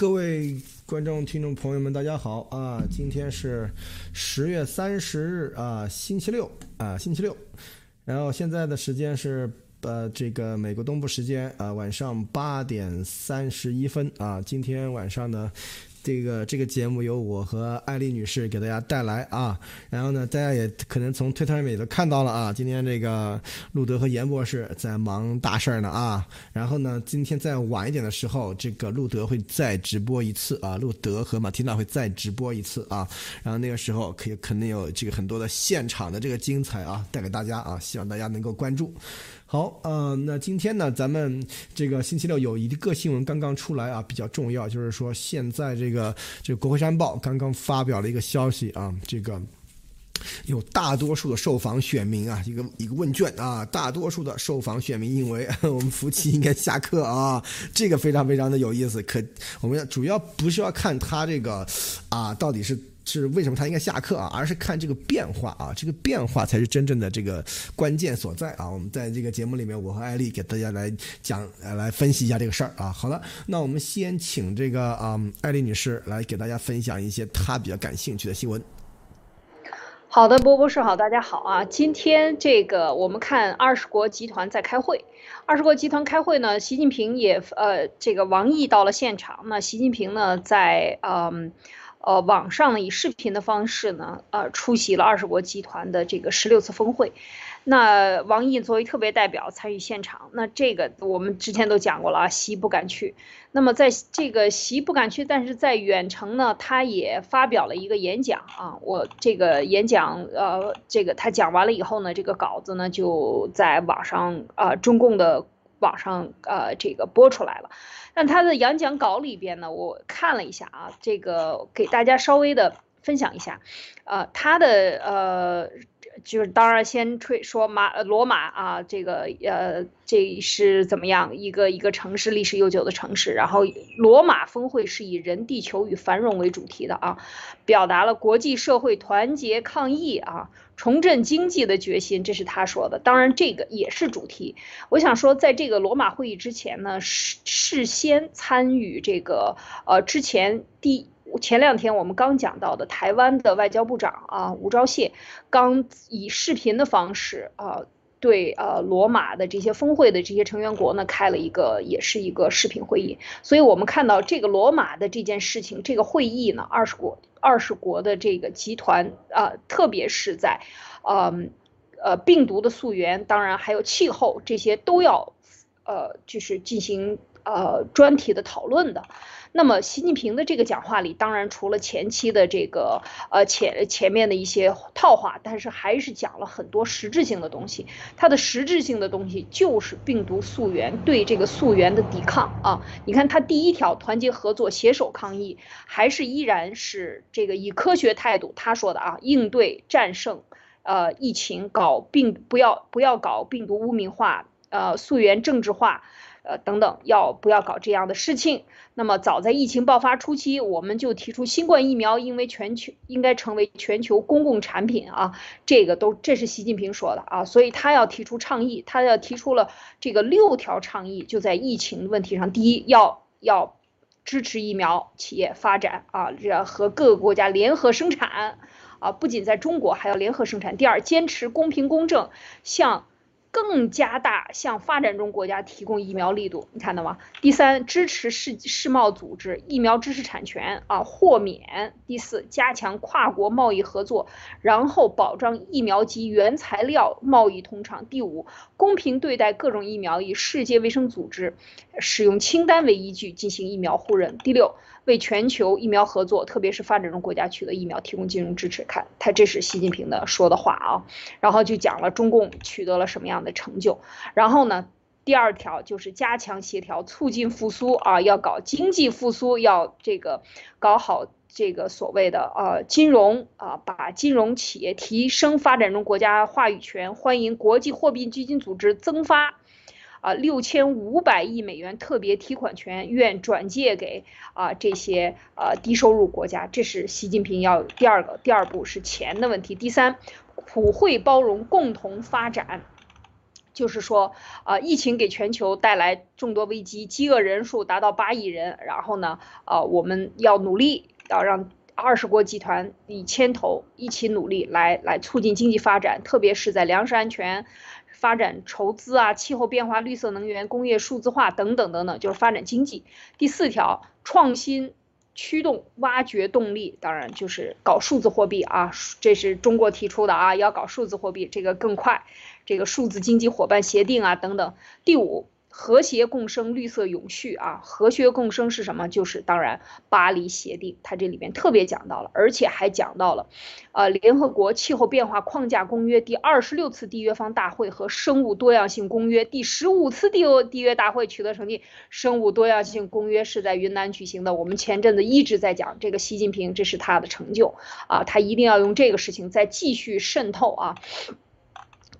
各位观众、听众朋友们，大家好啊！今天是十月三十日啊，星期六啊，星期六。然后现在的时间是呃，这个美国东部时间啊，晚上八点三十一分啊。今天晚上呢。这个这个节目由我和艾丽女士给大家带来啊，然后呢，大家也可能从推特上面也都看到了啊，今天这个路德和严博士在忙大事儿呢啊，然后呢，今天再晚一点的时候，这个路德会再直播一次啊，路德和马蒂娜会再直播一次啊，然后那个时候可以肯定有这个很多的现场的这个精彩啊，带给大家啊，希望大家能够关注。好，呃，那今天呢，咱们这个星期六有一个新闻刚刚出来啊，比较重要，就是说现在这个这个国会山报刚刚发表了一个消息啊，这个有大多数的受访选民啊，一个一个问卷啊，大多数的受访选民认为 我们夫妻应该下课啊，这个非常非常的有意思，可我们要主要不是要看他这个啊到底是。是为什么他应该下课啊？而是看这个变化啊，这个变化才是真正的这个关键所在啊！我们在这个节目里面，我和艾丽给大家来讲，来分析一下这个事儿啊。好了，那我们先请这个啊，艾丽女士来给大家分享一些她比较感兴趣的新闻。好的，波波士好，大家好啊！今天这个我们看二十国集团在开会，二十国集团开会呢，习近平也呃，这个王毅到了现场，那习近平呢在嗯。呃网上呢以视频的方式呢，呃，出席了二十国集团的这个十六次峰会。那王毅作为特别代表参与现场，那这个我们之前都讲过了啊，习不敢去。那么在这个习不敢去，但是在远程呢，他也发表了一个演讲啊。我这个演讲，呃，这个他讲完了以后呢，这个稿子呢就在网上啊，中共的网上呃这个播出来了。但他的演讲稿里边呢，我看了一下啊，这个给大家稍微的分享一下，呃，他的呃。就是当然先吹说马罗马啊，这个呃这是怎么样一个一个城市历史悠久的城市，然后罗马峰会是以人地球与繁荣为主题的啊，表达了国际社会团结抗疫啊，重振经济的决心，这是他说的。当然这个也是主题。我想说，在这个罗马会议之前呢，事事先参与这个呃之前第。前两天我们刚讲到的台湾的外交部长啊吴钊燮，刚以视频的方式啊对呃罗马的这些峰会的这些成员国呢开了一个也是一个视频会议，所以我们看到这个罗马的这件事情这个会议呢二十国二十国的这个集团啊特别是在，嗯呃病毒的溯源当然还有气候这些都要呃就是进行呃专题的讨论的。那么，习近平的这个讲话里，当然除了前期的这个呃前前面的一些套话，但是还是讲了很多实质性的东西。它的实质性的东西就是病毒溯源对这个溯源的抵抗啊！你看，它第一条团结合作、携手抗疫，还是依然是这个以科学态度他说的啊，应对战胜呃疫情，搞病不要不要搞病毒污名化，呃溯源政治化。呃，等等，要不要搞这样的事情？那么早在疫情爆发初期，我们就提出新冠疫苗因为全球应该成为全球公共产品啊，这个都这是习近平说的啊，所以他要提出倡议，他要提出了这个六条倡议，就在疫情问题上，第一要要支持疫苗企业发展啊，这和各个国家联合生产啊，不仅在中国还要联合生产。第二，坚持公平公正，向。更加大向发展中国家提供疫苗力度，你看到吗？第三，支持世世贸组织疫苗知识产权啊豁免。第四，加强跨国贸易合作，然后保障疫苗及原材料贸易通畅。第五，公平对待各种疫苗，以世界卫生组织使用清单为依据进行疫苗互认。第六。为全球疫苗合作，特别是发展中国家取得疫苗提供金融支持。看，他这是习近平的说的话啊，然后就讲了中共取得了什么样的成就。然后呢，第二条就是加强协调，促进复苏啊，要搞经济复苏，要这个搞好这个所谓的呃金融啊，把金融企业提升发展中国家话语权，欢迎国际货币基金组织增发。啊，六千五百亿美元特别提款权愿转借给啊这些呃低收入国家，这是习近平要第二个第二步是钱的问题。第三，普惠包容共同发展，就是说，啊，疫情给全球带来众多危机，饥饿人数达到八亿人。然后呢，啊，我们要努力，要让二十国集团以牵头一起努力，来来促进经济发展，特别是在粮食安全、发展筹资啊、气候变化、绿色能源、工业数字化等等等等，就是发展经济。第四条，创新。驱动挖掘动力，当然就是搞数字货币啊，这是中国提出的啊，要搞数字货币，这个更快，这个数字经济伙伴协定啊等等。第五。和谐共生，绿色永续啊！和谐共生是什么？就是当然巴黎协定，它这里面特别讲到了，而且还讲到了，呃，联合国气候变化框架公约第二十六次缔约方大会和生物多样性公约第十五次缔缔约大会取得成绩。生物多样性公约是在云南举行的，我们前阵子一直在讲这个习近平，这是他的成就啊，他一定要用这个事情再继续渗透啊。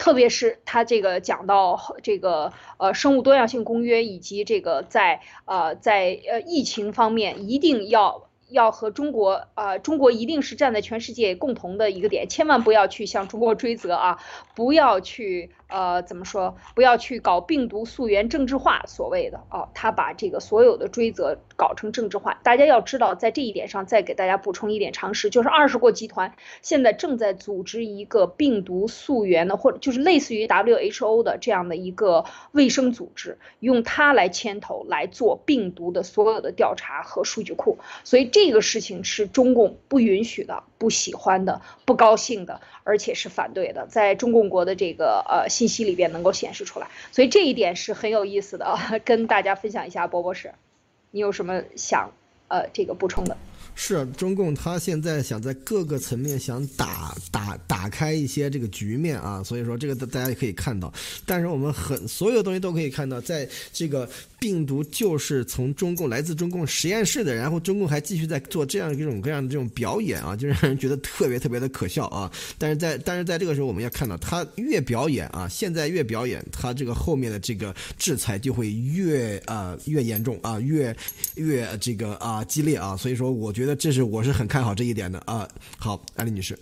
特别是他这个讲到这个呃生物多样性公约以及这个在呃在呃疫情方面一定要。要和中国，呃，中国一定是站在全世界共同的一个点，千万不要去向中国追责啊，不要去，呃，怎么说，不要去搞病毒溯源政治化，所谓的啊，他把这个所有的追责搞成政治化。大家要知道，在这一点上，再给大家补充一点常识，就是二十国集团现在正在组织一个病毒溯源的，或者就是类似于 WHO 的这样的一个卫生组织，用它来牵头来做病毒的所有的调查和数据库，所以这。这个事情是中共不允许的、不喜欢的、不高兴的，而且是反对的，在中共国的这个呃信息里边能够显示出来，所以这一点是很有意思的，跟大家分享一下。波博士，你有什么想呃这个补充的？是中共，他现在想在各个层面想打打打开一些这个局面啊，所以说这个大大家也可以看到，但是我们很所有东西都可以看到，在这个。病毒就是从中共来自中共实验室的，然后中共还继续在做这样各种各样的这种表演啊，就让人觉得特别特别的可笑啊！但是在但是在这个时候，我们要看到他越表演啊，现在越表演，他这个后面的这个制裁就会越啊越严重啊，越越这个啊激烈啊，所以说我觉得这是我是很看好这一点的啊。好，安丽女士。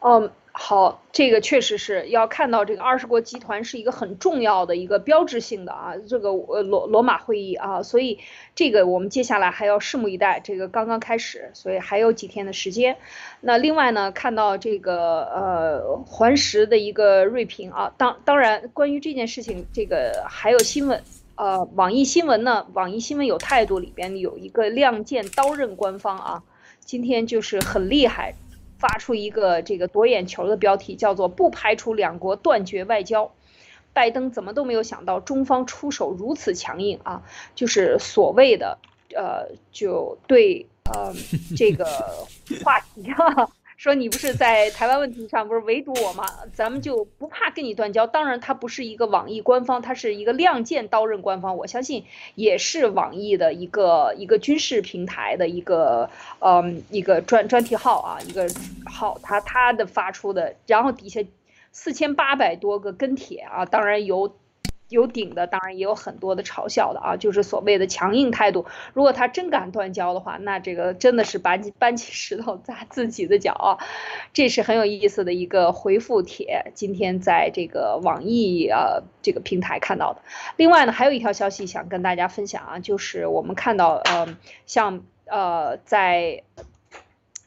嗯。好，这个确实是要看到这个二十国集团是一个很重要的一个标志性的啊，这个呃罗罗马会议啊，所以这个我们接下来还要拭目以待。这个刚刚开始，所以还有几天的时间。那另外呢，看到这个呃环石的一个锐评啊，当当然关于这件事情，这个还有新闻，呃，网易新闻呢，网易新闻有态度里边有一个亮剑刀刃官方啊，今天就是很厉害。发出一个这个夺眼球的标题，叫做“不排除两国断绝外交”。拜登怎么都没有想到中方出手如此强硬啊！就是所谓的呃，就对呃这个话题啊。说你不是在台湾问题上不是围堵我吗？咱们就不怕跟你断交。当然，它不是一个网易官方，它是一个亮剑刀刃官方。我相信也是网易的一个一个军事平台的一个嗯一个专专题号啊，一个号，它它的发出的，然后底下四千八百多个跟帖啊，当然有。有顶的，当然也有很多的嘲笑的啊，就是所谓的强硬态度。如果他真敢断交的话，那这个真的是搬起搬起石头砸自己的脚啊！这是很有意思的一个回复帖，今天在这个网易啊这个平台看到的。另外呢，还有一条消息想跟大家分享啊，就是我们看到呃，像呃在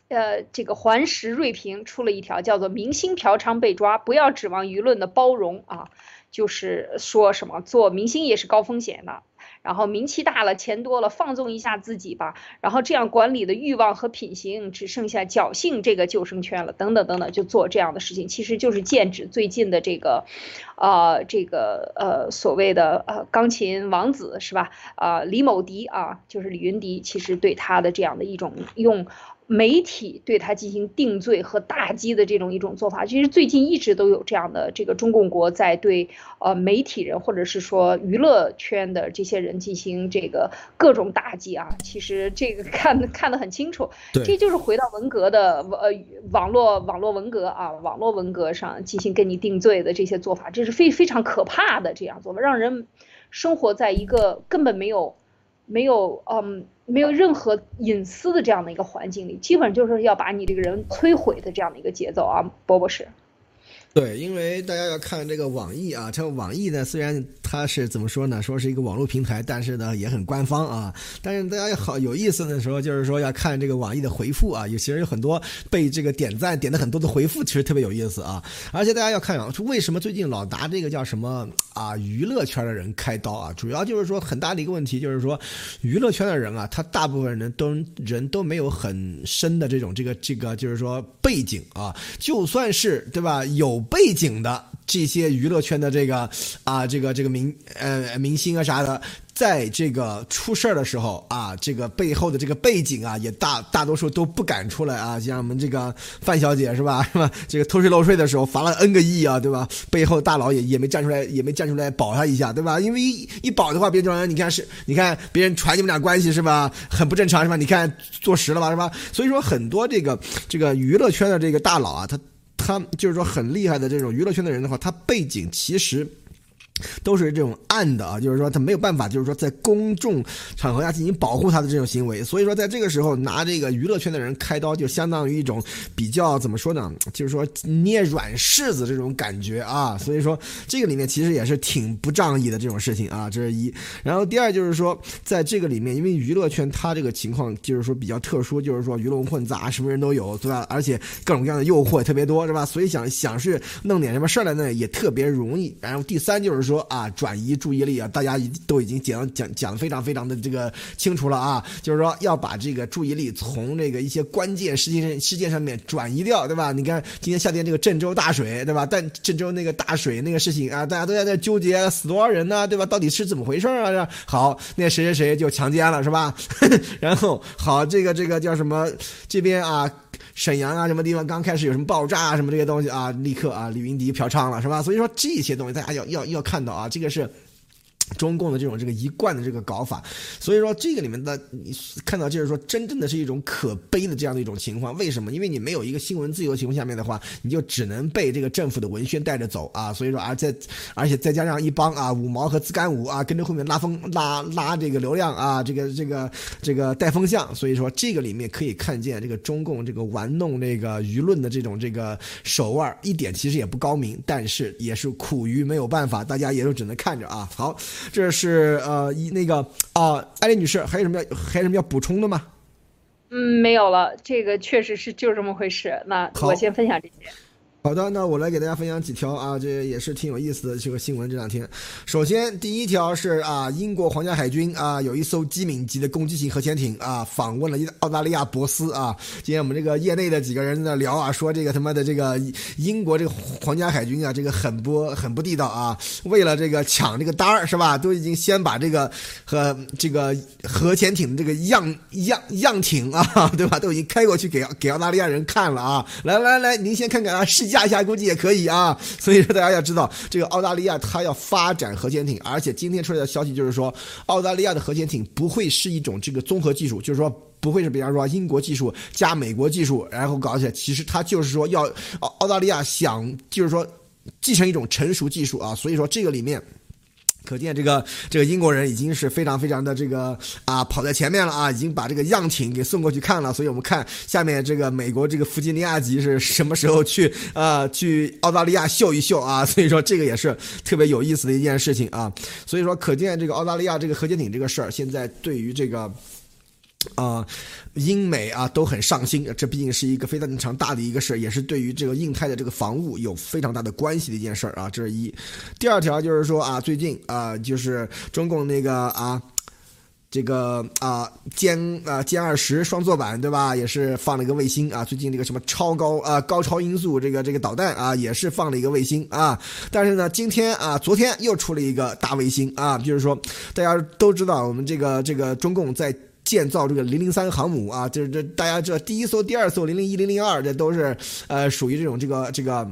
呃这个环石锐评出了一条叫做“明星嫖娼被抓，不要指望舆论的包容啊”。就是说什么做明星也是高风险的，然后名气大了，钱多了，放纵一下自己吧，然后这样管理的欲望和品行只剩下侥幸这个救生圈了，等等等等，就做这样的事情，其实就是剑指最近的这个，呃，这个呃所谓的呃钢琴王子是吧？啊，李某迪啊，就是李云迪，其实对他的这样的一种用。媒体对他进行定罪和打击的这种一种做法，其实最近一直都有这样的这个中共国在对呃媒体人或者是说娱乐圈的这些人进行这个各种打击啊。其实这个看看得很清楚，这就是回到文革的呃网络网络文革啊，网络文革上进行跟你定罪的这些做法，这是非非常可怕的这样做法，让人生活在一个根本没有没有嗯。没有任何隐私的这样的一个环境里，基本就是要把你这个人摧毁的这样的一个节奏啊，波博士。对，因为大家要看这个网易啊，这个网易呢，虽然它是怎么说呢，说是一个网络平台，但是呢也很官方啊。但是大家好有意思的时候，就是说要看这个网易的回复啊，有其实有很多被这个点赞点的很多的回复，其实特别有意思啊。而且大家要看啊，为什么最近老拿这个叫什么啊娱乐圈的人开刀啊？主要就是说很大的一个问题，就是说娱乐圈的人啊，他大部分人都人都没有很深的这种这个这个就是说背景啊，就算是对吧有。背景的这些娱乐圈的这个啊，这个这个明呃明星啊啥的，在这个出事儿的时候啊，这个背后的这个背景啊，也大大多数都不敢出来啊。像我们这个范小姐是吧？是吧？这个偷税漏税的时候罚了 N 个亿啊，对吧？背后大佬也也没站出来，也没站出来保他一下，对吧？因为一一保的话，别人你看是，你看别人传你们俩关系是吧？很不正常是吧？你看坐实了吧是吧？所以说很多这个这个娱乐圈的这个大佬啊，他。他就是说很厉害的这种娱乐圈的人的话，他背景其实。都是这种暗的啊，就是说他没有办法，就是说在公众场合下进行保护他的这种行为，所以说在这个时候拿这个娱乐圈的人开刀，就相当于一种比较怎么说呢？就是说捏软柿子这种感觉啊，所以说这个里面其实也是挺不仗义的这种事情啊，这是一。然后第二就是说，在这个里面，因为娱乐圈它这个情况就是说比较特殊，就是说鱼龙混杂，什么人都有，对吧？而且各种各样的诱惑特别多，是吧？所以想想是弄点什么事儿来呢，也特别容易。然后第三就是。说啊，转移注意力啊，大家都已经讲讲讲的非常非常的这个清楚了啊，就是说要把这个注意力从这个一些关键事件事件上面转移掉，对吧？你看今天夏天这个郑州大水，对吧？但郑州那个大水那个事情啊，大家都在那纠结死多少人呢，对吧？到底是怎么回事啊？好，那谁谁谁就强奸了，是吧？然后好，这个这个叫什么？这边啊。沈阳啊，什么地方刚开始有什么爆炸啊，什么这些东西啊，立刻啊，李云迪嫖娼了，是吧？所以说这些东西大家要要要看到啊，这个是。中共的这种这个一贯的这个搞法，所以说这个里面的你看到就是说真正的是一种可悲的这样的一种情况。为什么？因为你没有一个新闻自由的情况下面的话，你就只能被这个政府的文宣带着走啊。所以说，而在而且再加上一帮啊五毛和自干五啊跟着后面拉风拉拉这个流量啊，这个这个这个带风向。所以说这个里面可以看见这个中共这个玩弄这个舆论的这种这个手腕一点其实也不高明，但是也是苦于没有办法，大家也就只能看着啊。好。这是呃一那个啊，艾丽女士，还有什么要还有什么要补充的吗？嗯，没有了，这个确实是就这么回事。那我先分享这些。好的，那我来给大家分享几条啊，这也是挺有意思的这个新闻。这两天，首先第一条是啊，英国皇家海军啊有一艘机敏级的攻击型核潜艇啊访问了澳大利亚博斯啊。今天我们这个业内的几个人在聊啊，说这个他妈的这个英国这个皇家海军啊，这个很不很不地道啊。为了这个抢这个单儿是吧，都已经先把这个和这个核潜艇的这个样样样艇啊，对吧，都已经开过去给给澳大利亚人看了啊。来来来，您先看看啊，试驾。下一下估计也可以啊，所以说大家要知道，这个澳大利亚它要发展核潜艇，而且今天出来的消息就是说，澳大利亚的核潜艇不会是一种这个综合技术，就是说不会是比方说英国技术加美国技术，然后搞起来，其实它就是说要澳大利亚想就是说继承一种成熟技术啊，所以说这个里面。可见这个这个英国人已经是非常非常的这个啊跑在前面了啊，已经把这个样品给送过去看了。所以我们看下面这个美国这个弗吉尼亚级是什么时候去啊去澳大利亚秀一秀啊？所以说这个也是特别有意思的一件事情啊。所以说可见这个澳大利亚这个核潜艇这个事儿，现在对于这个。啊，英美啊都很上心，这毕竟是一个非常大的一个事儿也是对于这个印太的这个防务有非常大的关系的一件事儿啊。这是一。第二条就是说啊，最近啊，就是中共那个啊，这个啊歼啊歼二十双座版对吧，也是放了一个卫星啊。最近这个什么超高啊高超音速这个这个导弹啊，也是放了一个卫星啊。但是呢，今天啊，昨天又出了一个大卫星啊，就是说大家都知道，我们这个这个中共在。建造这个零零三航母啊，就是这大家知道第一艘、第二艘零零一、零零二，这都是呃属于这种这个这个。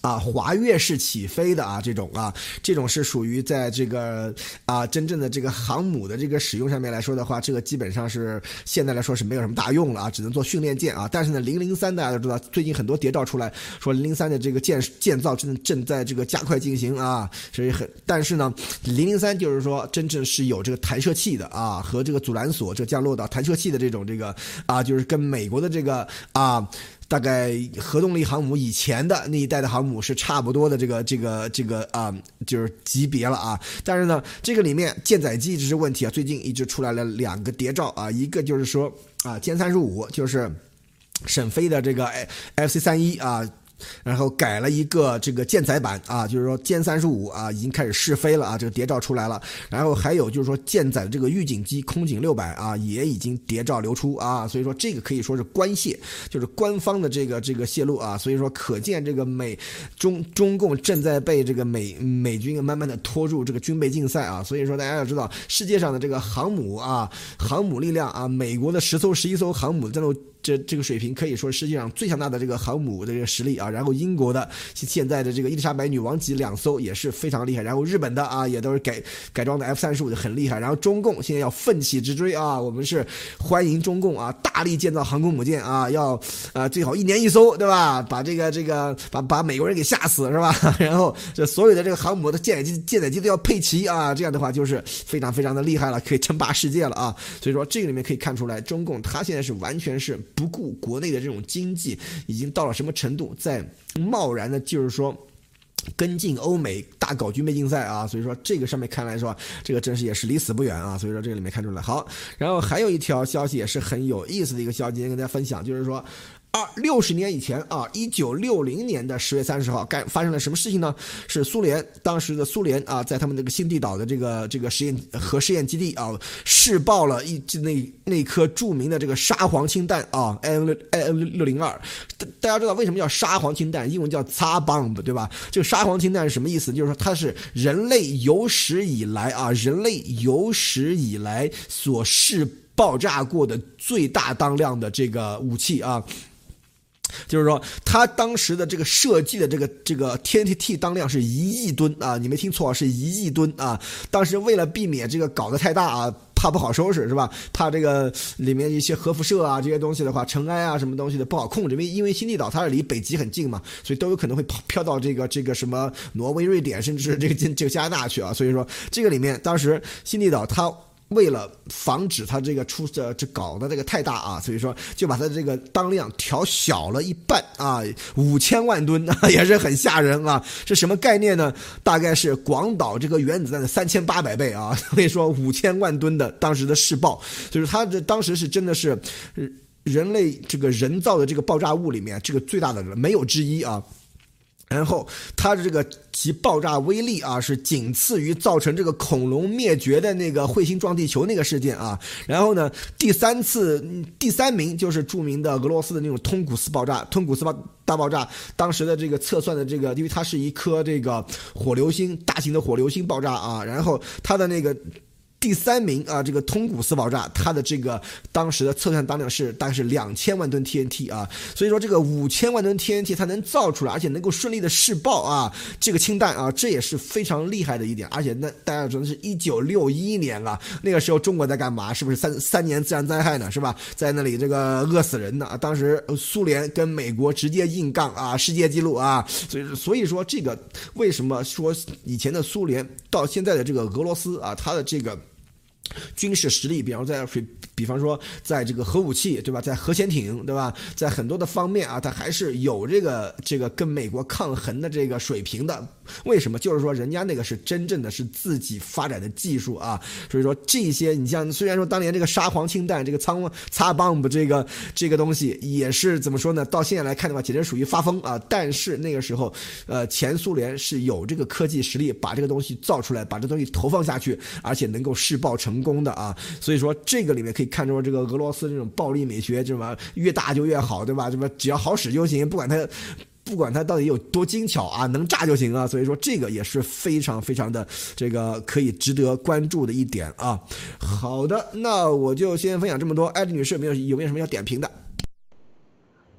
啊，滑跃式起飞的啊，这种啊，这种是属于在这个啊真正的这个航母的这个使用上面来说的话，这个基本上是现在来说是没有什么大用了啊，只能做训练舰啊。但是呢，零零三大家都知道，最近很多谍照出来说零零三的这个建建造正正在这个加快进行啊，所以很但是呢，零零三就是说真正是有这个弹射器的啊，和这个阻拦索这降落到弹射器的这种这个啊，就是跟美国的这个啊。大概核动力航母以前的那一代的航母是差不多的这个这个这个啊，就是级别了啊。但是呢，这个里面舰载机这是问题啊，最近一直出来了两个谍照啊，一个就是说啊歼三十五就是沈飞的这个 F C 三一啊。然后改了一个这个舰载版啊，就是说歼三十五啊已经开始试飞了啊，这个谍照出来了。然后还有就是说舰载的这个预警机空警六百啊也已经谍照流出啊，所以说这个可以说是官泄，就是官方的这个这个泄露啊，所以说可见这个美中中共正在被这个美美军慢慢的拖入这个军备竞赛啊，所以说大家要知道世界上的这个航母啊，航母力量啊，美国的十艘十一艘航母战斗。这这个水平可以说世界上最强大的这个航母的这个实力啊，然后英国的现在的这个伊丽莎白女王级两艘也是非常厉害，然后日本的啊也都是改改装的 F 三十五的很厉害，然后中共现在要奋起直追啊，我们是欢迎中共啊大力建造航空母舰啊，要啊最好一年一艘对吧？把这个这个把把美国人给吓死是吧？然后这所有的这个航母的舰载机舰载机都要配齐啊，这样的话就是非常非常的厉害了，可以称霸世界了啊！所以说这个里面可以看出来，中共他现在是完全是。不顾国内的这种经济已经到了什么程度，在贸然的，就是说跟进欧美大搞军备竞赛啊，所以说这个上面看来说，这个真是也是离死不远啊，所以说这个里面看出来好，然后还有一条消息也是很有意思的一个消息，今天跟大家分享，就是说。二六十年以前啊，一九六零年的十月三十号，干发生了什么事情呢？是苏联当时的苏联啊，在他们这个新地岛的这个这个实验核试验基地啊，试爆了一那那颗著名的这个沙皇氢弹啊，N 六 N 六零二。大家知道为什么叫沙皇氢弹？英文叫 Tsar bomb，对吧？这个沙皇氢弹是什么意思？就是说它是人类有史以来啊，人类有史以来所试爆炸过的最大当量的这个武器啊。就是说，他当时的这个设计的这个这个 TNT 当量是一亿吨啊，你没听错，是一亿吨啊。当时为了避免这个搞得太大啊，怕不好收拾是吧？怕这个里面一些核辐射啊这些东西的话，尘埃啊什么东西的不好控制，因为因为新地岛它是离北极很近嘛，所以都有可能会飘飘到这个这个什么挪威、瑞典，甚至是这个这个加拿大去啊。所以说，这个里面当时新地岛它。为了防止它这个出这这搞的这个太大啊，所以说就把它这个当量调小了一半啊，五千万吨啊，也是很吓人啊。是什么概念呢？大概是广岛这个原子弹的三千八百倍啊。所以说五千万吨的当时的试爆，就是它这当时是真的是人类这个人造的这个爆炸物里面这个最大的没有之一啊。然后它的这个其爆炸威力啊，是仅次于造成这个恐龙灭绝的那个彗星撞地球那个事件啊。然后呢，第三次第三名就是著名的俄罗斯的那种通古斯爆炸，通古斯爆大爆炸，当时的这个测算的这个，因为它是一颗这个火流星，大型的火流星爆炸啊。然后它的那个。第三名啊，这个通古斯爆炸，它的这个当时的测算当量是大概是两千万吨 TNT 啊，所以说这个五千万吨 TNT 它能造出来，而且能够顺利的试爆啊，这个氢弹啊，这也是非常厉害的一点。而且那大家知道是一九六一年啊，那个时候中国在干嘛？是不是三三年自然灾害呢？是吧？在那里这个饿死人呢？当时苏联跟美国直接硬杠啊，世界纪录啊，所以所以说这个为什么说以前的苏联到现在的这个俄罗斯啊，它的这个。军事实力，比方在水，比方说在这个核武器，对吧？在核潜艇，对吧？在很多的方面啊，它还是有这个这个跟美国抗衡的这个水平的。为什么？就是说人家那个是真正的是自己发展的技术啊。所以说这些，你像虽然说当年这个沙皇氢弹，这个仓擦 bomb 这个这个东西也是怎么说呢？到现在来看的话，简直属于发疯啊。但是那个时候，呃，前苏联是有这个科技实力把这个东西造出来，把这东西投放下去，而且能够试爆成。功的啊，所以说这个里面可以看出这个俄罗斯这种暴力美学，这么越大就越好，对吧？这么只要好使就行，不管它不管它到底有多精巧啊，能炸就行啊。所以说这个也是非常非常的这个可以值得关注的一点啊。好的，那我就先分享这么多。艾丽女士，有没有有没有什么要点评的？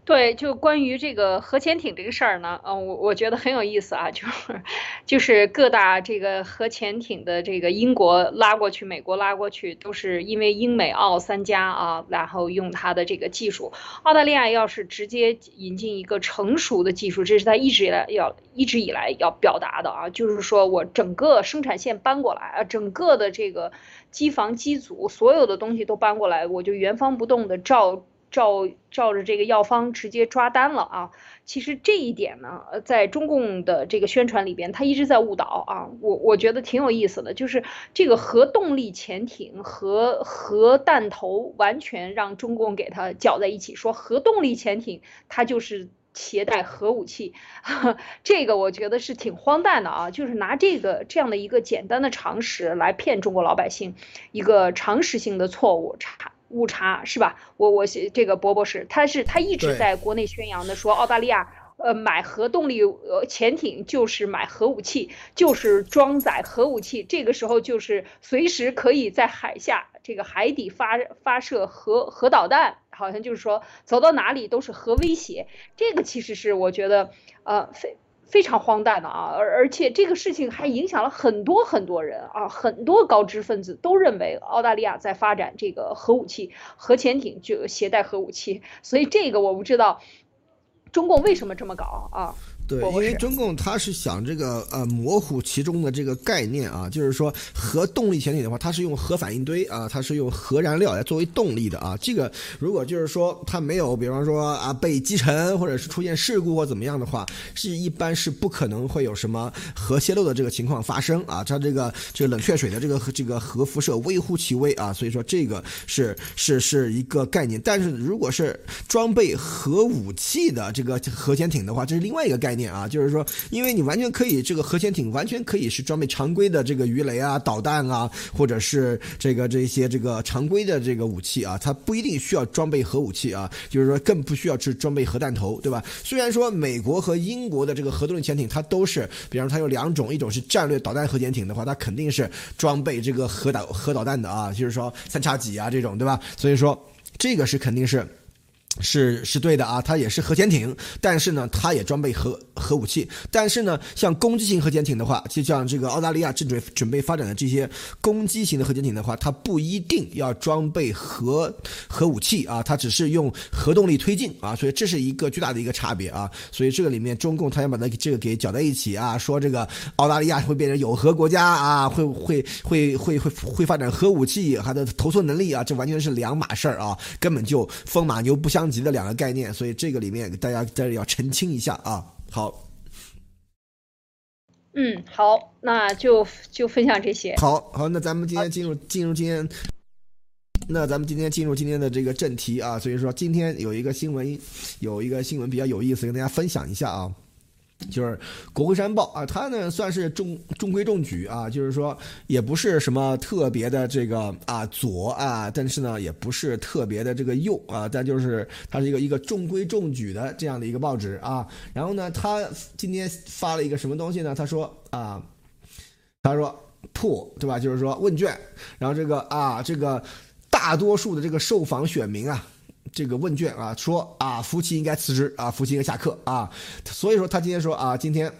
对，就关于这个核潜艇这个事儿呢，嗯，我我觉得很有意思啊，就是 就是各大这个核潜艇的这个英国拉过去，美国拉过去，都是因为英美澳三家啊，然后用它的这个技术。澳大利亚要是直接引进一个成熟的技术，这是他一直以来要一直以来要表达的啊，就是说我整个生产线搬过来啊，整个的这个机房机组所有的东西都搬过来，我就原封不动的照。照照着这个药方直接抓单了啊。其实这一点呢，在中共的这个宣传里边，他一直在误导啊。我我觉得挺有意思的，就是这个核动力潜艇和核弹头完全让中共给它搅在一起，说核动力潜艇它就是携带核武器，这个我觉得是挺荒诞的啊。就是拿这个这样的一个简单的常识来骗中国老百姓，一个常识性的错误差。误差是吧？我我这个博博士，他是他一直在国内宣扬的，说澳大利亚呃买核动力呃潜艇就是买核武器，就是装载核武器，这个时候就是随时可以在海下这个海底发发射核核导弹，好像就是说走到哪里都是核威胁。这个其实是我觉得呃非。非常荒诞的啊，而而且这个事情还影响了很多很多人啊，很多高知分子都认为澳大利亚在发展这个核武器、核潜艇就携带核武器，所以这个我不知道中共为什么这么搞啊。对，因为中共他是想这个呃模糊其中的这个概念啊，就是说核动力潜艇的话，它是用核反应堆啊，它是用核燃料来作为动力的啊。这个如果就是说它没有，比方说啊被击沉或者是出现事故或怎么样的话，是一般是不可能会有什么核泄漏的这个情况发生啊。它这个这个冷却水的这个这个核辐射微乎其微啊，所以说这个是是是一个概念。但是如果是装备核武器的这个核潜艇的话，这是另外一个概念。啊，就是说，因为你完全可以，这个核潜艇完全可以是装备常规的这个鱼雷啊、导弹啊，或者是这个这些这个常规的这个武器啊，它不一定需要装备核武器啊，就是说更不需要去装备核弹头，对吧？虽然说美国和英国的这个核动力潜艇，它都是，比方说它有两种，一种是战略导弹核潜艇的话，它肯定是装备这个核导核导弹的啊，就是说三叉戟啊这种，对吧？所以说这个是肯定是。是是对的啊，它也是核潜艇，但是呢，它也装备核核武器。但是呢，像攻击型核潜艇的话，就像这个澳大利亚正准准备发展的这些攻击型的核潜艇的话，它不一定要装备核核武器啊，它只是用核动力推进啊，所以这是一个巨大的一个差别啊。所以这个里面，中共他想把它这个给搅在一起啊，说这个澳大利亚会变成有核国家啊，会会会会会会发展核武器，它的投诉能力啊，这完全是两码事儿啊，根本就风马牛不相。级的两个概念，所以这个里面大家在这要澄清一下啊。好，嗯，好，那就就分享这些。好好，那咱们今天进入进入今天，那咱们今天进入今天的这个正题啊。所以说，今天有一个新闻，有一个新闻比较有意思，跟大家分享一下啊。就是《国会山报》啊，它呢算是中中规中矩啊，就是说也不是什么特别的这个啊左啊，但是呢也不是特别的这个右啊，但就是它是一个一个中规中矩的这样的一个报纸啊。然后呢，他今天发了一个什么东西呢？他说啊，他说破对吧？就是说问卷，然后这个啊这个大多数的这个受访选民啊。这个问卷啊，说啊，夫妻应该辞职啊，夫妻应该下课啊，所以说他今天说啊，今天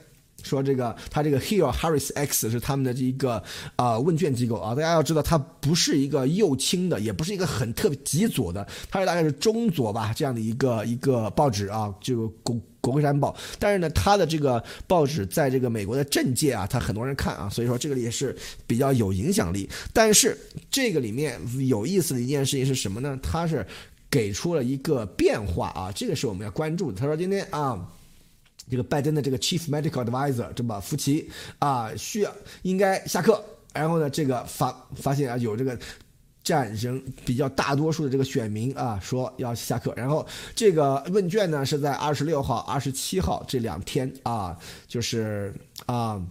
说这个他这个 Hill Harris X 是他们的这一个啊问卷机构啊，大家要知道，它不是一个右倾的，也不是一个很特别极左的，它是大概是中左吧这样的一个一个报纸啊，这个国国会山报，但是呢，它的这个报纸在这个美国的政界啊，它很多人看啊，所以说这个也是比较有影响力。但是这个里面有意思的一件事情是什么呢？它是。给出了一个变化啊，这个是我们要关注的。他说今天啊，这个拜登的这个 Chief Medical Advisor 这么福奇啊，需要应该下课。然后呢，这个发发现啊，有这个占人比较大多数的这个选民啊，说要下课。然后这个问卷呢是在二十六号、二十七号这两天啊，就是啊。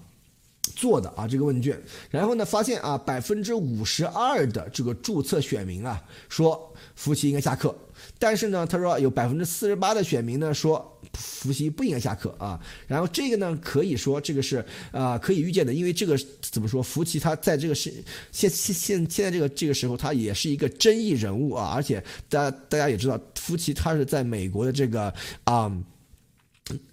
做的啊这个问卷，然后呢发现啊百分之五十二的这个注册选民啊说福奇应该下课，但是呢他说有百分之四十八的选民呢说福奇不应该下课啊，然后这个呢可以说这个是啊可以预见的，因为这个怎么说福奇他在这个是现现现现在这个这个时候他也是一个争议人物啊，而且大家大家也知道福奇他是在美国的这个啊。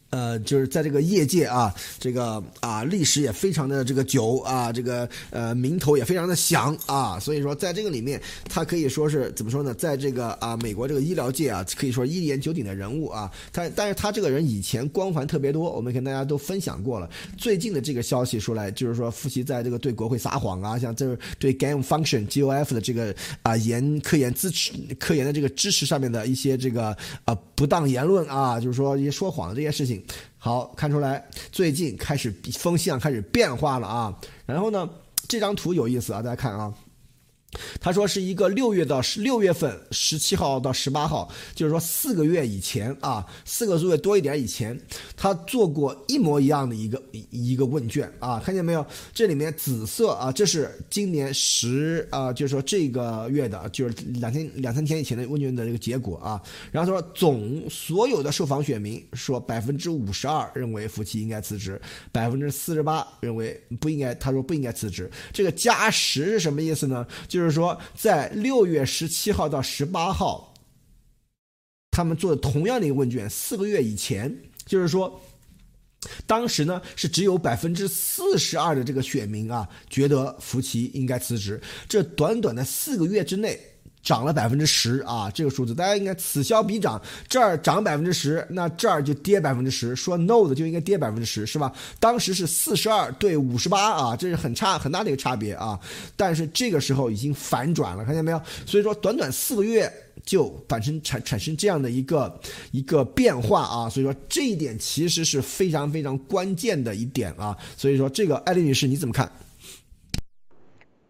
呃，就是在这个业界啊，这个啊历史也非常的这个久啊，这个呃名头也非常的响啊，所以说在这个里面，他可以说是怎么说呢？在这个啊美国这个医疗界啊，可以说一言九鼎的人物啊。他但是他这个人以前光环特别多，我们跟大家都分享过了。最近的这个消息出来，就是说复习在这个对国会撒谎啊，像这对 Game Function GOF 的这个啊研科研支持科研的这个支持上面的一些这个啊不当言论啊，就是说一些说谎的这些事情。好，看出来最近开始风向开始变化了啊。然后呢，这张图有意思啊，大家看啊。他说是一个六月到十六月份，十七号到十八号，就是说四个月以前啊，四个多月多一点以前，他做过一模一样的一个一个问卷啊，看见没有？这里面紫色啊，这是今年十啊，就是说这个月的，就是两天两三天以前的问卷的这个结果啊。然后他说，总所有的受访选民说，百分之五十二认为夫妻应该辞职，百分之四十八认为不应该，他说不应该辞职。这个加十是什么意思呢？就。就是说，在六月十七号到十八号，他们做同样的一个问卷，四个月以前，就是说，当时呢是只有百分之四十二的这个选民啊，觉得福奇应该辞职。这短短的四个月之内。涨了百分之十啊，这个数字大家应该此消彼长，这儿涨百分之十，那这儿就跌百分之十。说 no 的就应该跌百分之十，是吧？当时是四十二对五十八啊，这是很差很大的一个差别啊。但是这个时候已经反转了，看见没有？所以说短短四个月就产生产产生这样的一个一个变化啊。所以说这一点其实是非常非常关键的一点啊。所以说这个艾丽女士你怎么看？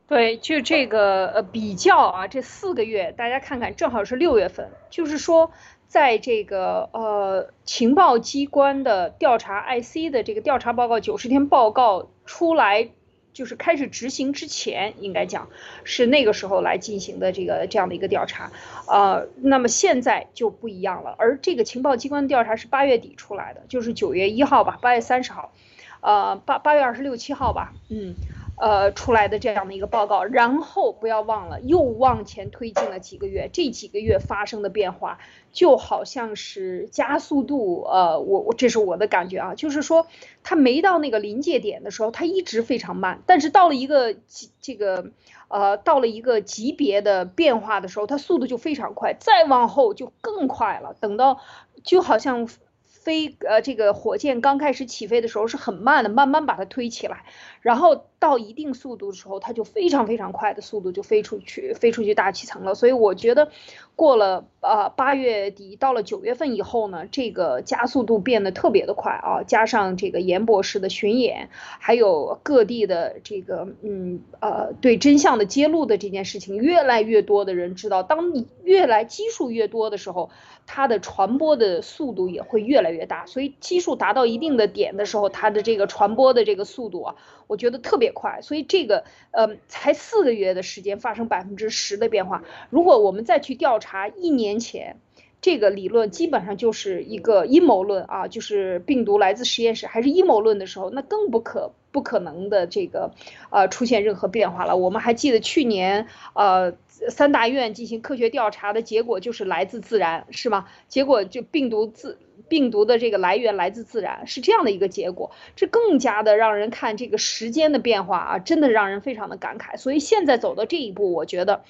对，就这个呃比较啊，这四个月大家看看，正好是六月份，就是说，在这个呃情报机关的调查 IC 的这个调查报告九十天报告出来，就是开始执行之前，应该讲是那个时候来进行的这个这样的一个调查，呃，那么现在就不一样了，而这个情报机关的调查是八月底出来的，就是九月一号吧，八月三十号，呃八八月二十六七号吧，嗯。呃，出来的这样的一个报告，然后不要忘了，又往前推进了几个月，这几个月发生的变化就好像是加速度。呃，我我这是我的感觉啊，就是说它没到那个临界点的时候，它一直非常慢，但是到了一个这个呃到了一个级别的变化的时候，它速度就非常快，再往后就更快了。等到就好像。飞呃，这个火箭刚开始起飞的时候是很慢的，慢慢把它推起来，然后到一定速度的时候，它就非常非常快的速度就飞出去，飞出去大气层了。所以我觉得，过了呃八月底到了九月份以后呢，这个加速度变得特别的快啊，加上这个严博士的巡演，还有各地的这个嗯呃对真相的揭露的这件事情，越来越多的人知道，当你越来基数越多的时候。它的传播的速度也会越来越大，所以基数达到一定的点的时候，它的这个传播的这个速度啊，我觉得特别快。所以这个，呃，才四个月的时间发生百分之十的变化。如果我们再去调查一年前，这个理论基本上就是一个阴谋论啊，就是病毒来自实验室还是阴谋论的时候，那更不可不可能的这个，呃，出现任何变化了。我们还记得去年，呃。三大院进行科学调查的结果就是来自自然，是吗？结果就病毒自病毒的这个来源来自自然，是这样的一个结果。这更加的让人看这个时间的变化啊，真的让人非常的感慨。所以现在走到这一步，我觉得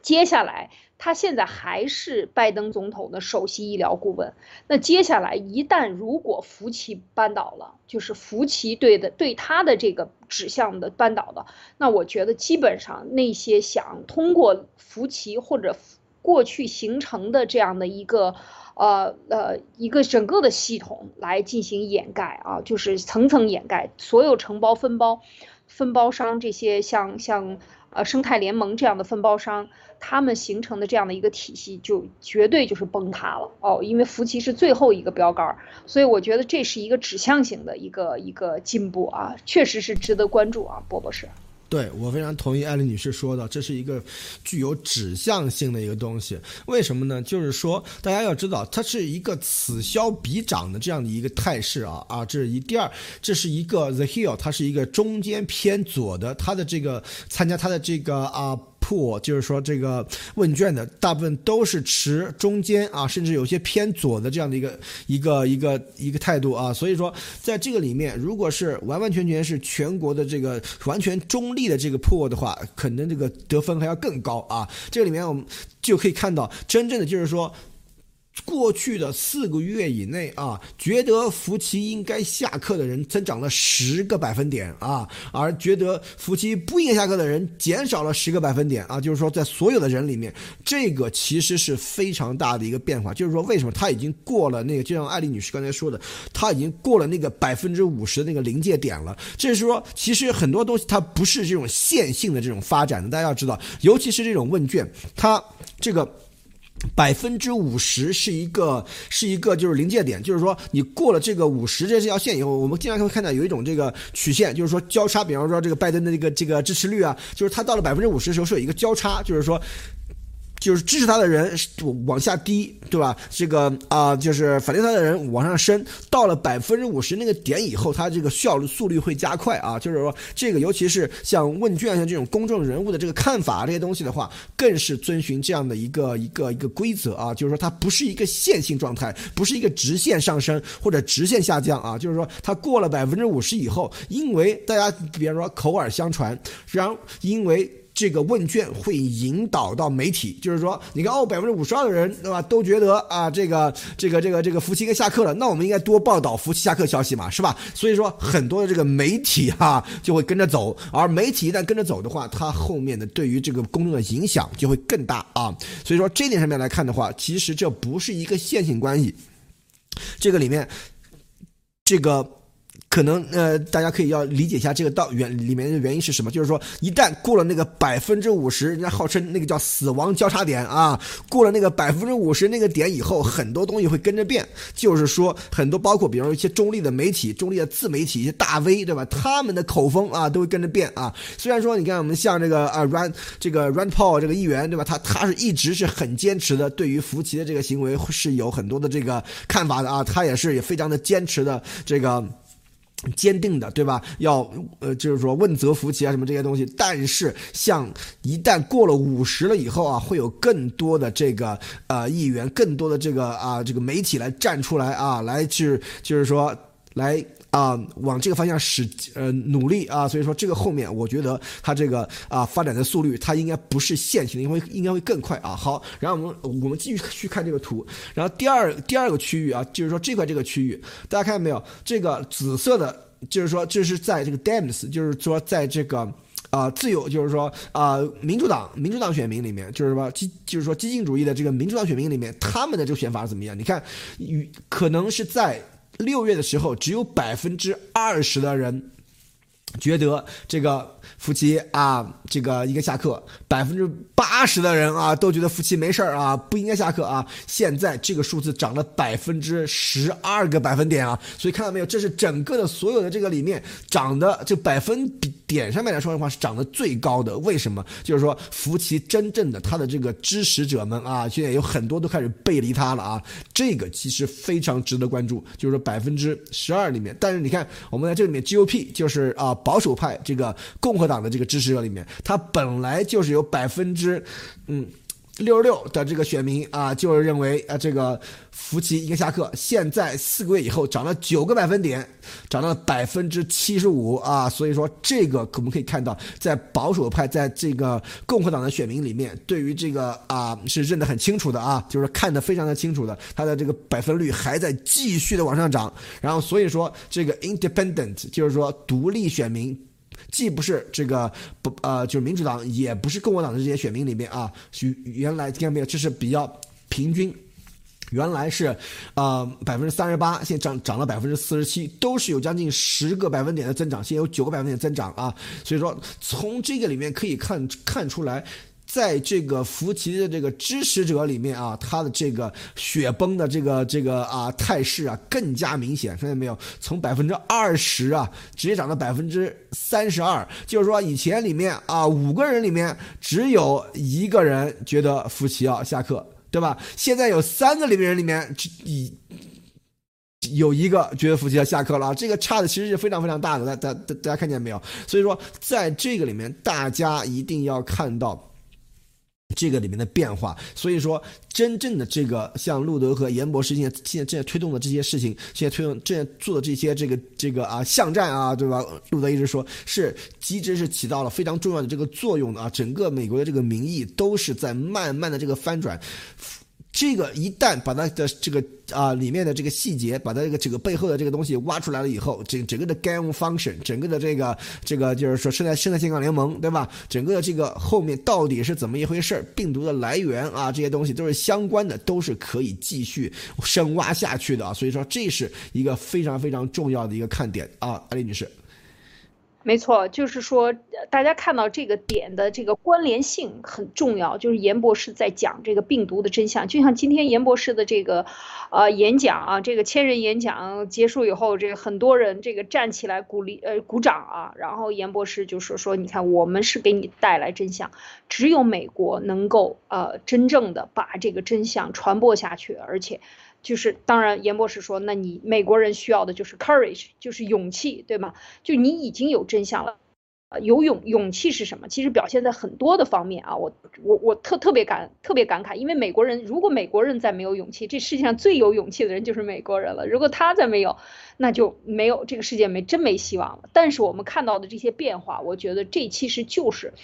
接下来。他现在还是拜登总统的首席医疗顾问。那接下来一旦如果福奇扳倒了，就是福奇对的对他的这个指向的扳倒的，那我觉得基本上那些想通过福奇或者过去形成的这样的一个呃呃一个整个的系统来进行掩盖啊，就是层层掩盖所有承包分包分包商这些像像呃生态联盟这样的分包商。他们形成的这样的一个体系，就绝对就是崩塌了哦，因为福奇是最后一个标杆，所以我觉得这是一个指向性的一个一个进步啊，确实是值得关注啊，波博士。对我非常同意艾丽女士说的，这是一个具有指向性的一个东西。为什么呢？就是说大家要知道，它是一个此消彼长的这样的一个态势啊啊，这是一。第二，这是一个 The Hill，它是一个中间偏左的，它的这个参加它的这个啊。破，就是说这个问卷的大部分都是持中间啊，甚至有些偏左的这样的一个一个一个一个态度啊。所以说，在这个里面，如果是完完全全是全国的这个完全中立的这个破的话，可能这个得分还要更高啊。这个里面我们就可以看到，真正的就是说。过去的四个月以内啊，觉得福奇应该下课的人增长了十个百分点啊，而觉得福奇不应该下课的人减少了十个百分点啊。就是说，在所有的人里面，这个其实是非常大的一个变化。就是说，为什么他已经过了那个，就像艾丽女士刚才说的，他已经过了那个百分之五十的那个临界点了。这是说，其实很多东西它不是这种线性的这种发展的。大家要知道，尤其是这种问卷，它这个。百分之五十是一个是一个就是临界点，就是说你过了这个五十这条线以后，我们经常会看到有一种这个曲线，就是说交叉，比方说这个拜登的这个这个支持率啊，就是他到了百分之五十的时候是有一个交叉，就是说。就是支持他的人往下低，对吧？这个啊，就是反对他的人往上升，到了百分之五十那个点以后，他这个效率速率会加快啊。就是说，这个尤其是像问卷像这种公众人物的这个看法这些东西的话，更是遵循这样的一个一个一个规则啊。就是说，它不是一个线性状态，不是一个直线上升或者直线下降啊。就是说，它过了百分之五十以后，因为大家比方说口耳相传，然后因为。这个问卷会引导到媒体，就是说，你看哦，百分之五十二的人，对吧，都觉得啊，这个这个这个这个夫妻该下课了，那我们应该多报道夫妻下课消息嘛，是吧？所以说，很多的这个媒体哈就会跟着走，而媒体一旦跟着走的话，它后面的对于这个公众的影响就会更大啊。所以说，这点上面来看的话，其实这不是一个线性关系，这个里面，这个。可能呃，大家可以要理解一下这个道原里面的原因是什么？就是说，一旦过了那个百分之五十，人家号称那个叫死亡交叉点啊，过了那个百分之五十那个点以后，很多东西会跟着变。就是说，很多包括比如说一些中立的媒体、中立的自媒体、一些大 V，对吧？他们的口风啊，都会跟着变啊。虽然说，你看我们像这个啊，Rand 这个 Rand Paul 这个议员，对吧？他他是一直是很坚持的，对于福奇的这个行为是有很多的这个看法的啊。他也是也非常的坚持的这个。坚定的，对吧？要呃，就是说问责福奇啊，什么这些东西。但是，像一旦过了五十了以后啊，会有更多的这个呃议员，更多的这个啊这个媒体来站出来啊，来去就是说来。啊，往这个方向使呃努力啊，所以说这个后面我觉得它这个啊发展的速率它应该不是线性的，因为应该会更快啊。好，然后我们我们继续去看这个图，然后第二第二个区域啊，就是说这块这个区域，大家看到没有？这个紫色的，就是说这是在这个 Dems，就是说在这个啊自由，就是说啊民主党民主党选民里面，就是说激就是说激进主义的这个民主党选民里面，他们的这个选法是怎么样？你看，与可能是在。六月的时候，只有百分之二十的人觉得这个。夫妻啊，这个应该下课。百分之八十的人啊，都觉得夫妻没事儿啊，不应该下课啊。现在这个数字涨了百分之十二个百分点啊，所以看到没有，这是整个的所有的这个里面涨的这百分比点上面来说的话是涨得最高的。为什么？就是说夫妻真正的他的这个支持者们啊，现在有很多都开始背离他了啊。这个其实非常值得关注，就是说百分之十二里面，但是你看我们在这里面 GOP 就是啊保守派这个共和。党的这个支持者里面，他本来就是有百分之嗯六十六的这个选民啊，就是认为啊这个福奇应该下课。现在四个月以后涨了九个百分点，涨到了百分之七十五啊。所以说这个我们可以看到，在保守派在这个共和党的选民里面，对于这个啊是认得很清楚的啊，就是看得非常的清楚的，他的这个百分率还在继续的往上涨。然后所以说这个 independent 就是说独立选民。既不是这个不呃，就是民主党，也不是共和党的这些选民里面啊，原来听到没有？这是比较平均，原来是呃百分之三十八，现在涨涨了百分之四十七，都是有将近十个百分点的增长，现在有九个百分点增长啊，所以说从这个里面可以看看出来。在这个福奇的这个支持者里面啊，他的这个雪崩的这个这个啊态势啊更加明显，看见没有？从百分之二十啊，直接涨到百分之三十二。就是说，以前里面啊五个人里面只有一个人觉得福奇要下课，对吧？现在有三个里面人里面一有一个觉得福奇要下课了，这个差的其实是非常非常大的。大大大家看见没有？所以说，在这个里面，大家一定要看到。这个里面的变化，所以说真正的这个像路德和严博士现在现在正在推动的这些事情，现在推动正在做的这些这个这个啊巷战啊，对吧？路德一直说是机制是起到了非常重要的这个作用的啊，整个美国的这个民意都是在慢慢的这个翻转。这个一旦把它的这个啊里面的这个细节，把它这个整个背后的这个东西挖出来了以后，整整个的 game function，整个的这个这个就是说生态生态健康联盟，对吧？整个的这个后面到底是怎么一回事病毒的来源啊，这些东西都是相关的，都是可以继续深挖下去的。所以说这是一个非常非常重要的一个看点啊，艾丽女士。没错，就是说，大家看到这个点的这个关联性很重要。就是严博士在讲这个病毒的真相，就像今天严博士的这个，呃，演讲啊，这个千人演讲结束以后，这个很多人这个站起来鼓励，呃，鼓掌啊。然后严博士就说说，你看，我们是给你带来真相，只有美国能够呃真正的把这个真相传播下去，而且。就是当然，严博士说，那你美国人需要的就是 courage，就是勇气，对吗？就你已经有真相了，有勇勇气是什么？其实表现在很多的方面啊，我我我特特别感特别感慨，因为美国人如果美国人再没有勇气，这世界上最有勇气的人就是美国人了。如果他再没有，那就没有这个世界没真没希望了。但是我们看到的这些变化，我觉得这其实就是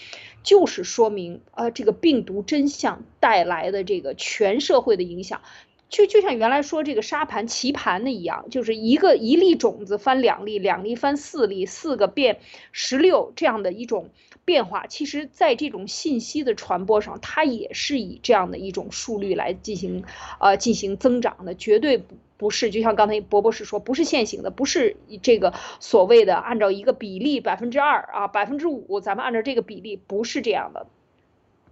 就是说明呃，这个病毒真相带来的这个全社会的影响。就就像原来说这个沙盘棋盘的一样，就是一个一粒种子翻两粒，两粒翻四粒，四个变十六这样的一种变化。其实，在这种信息的传播上，它也是以这样的一种速率来进行呃进行增长的，绝对不不是就像刚才博博士说，不是线性的，不是这个所谓的按照一个比例百分之二啊百分之五，咱们按照这个比例不是这样的。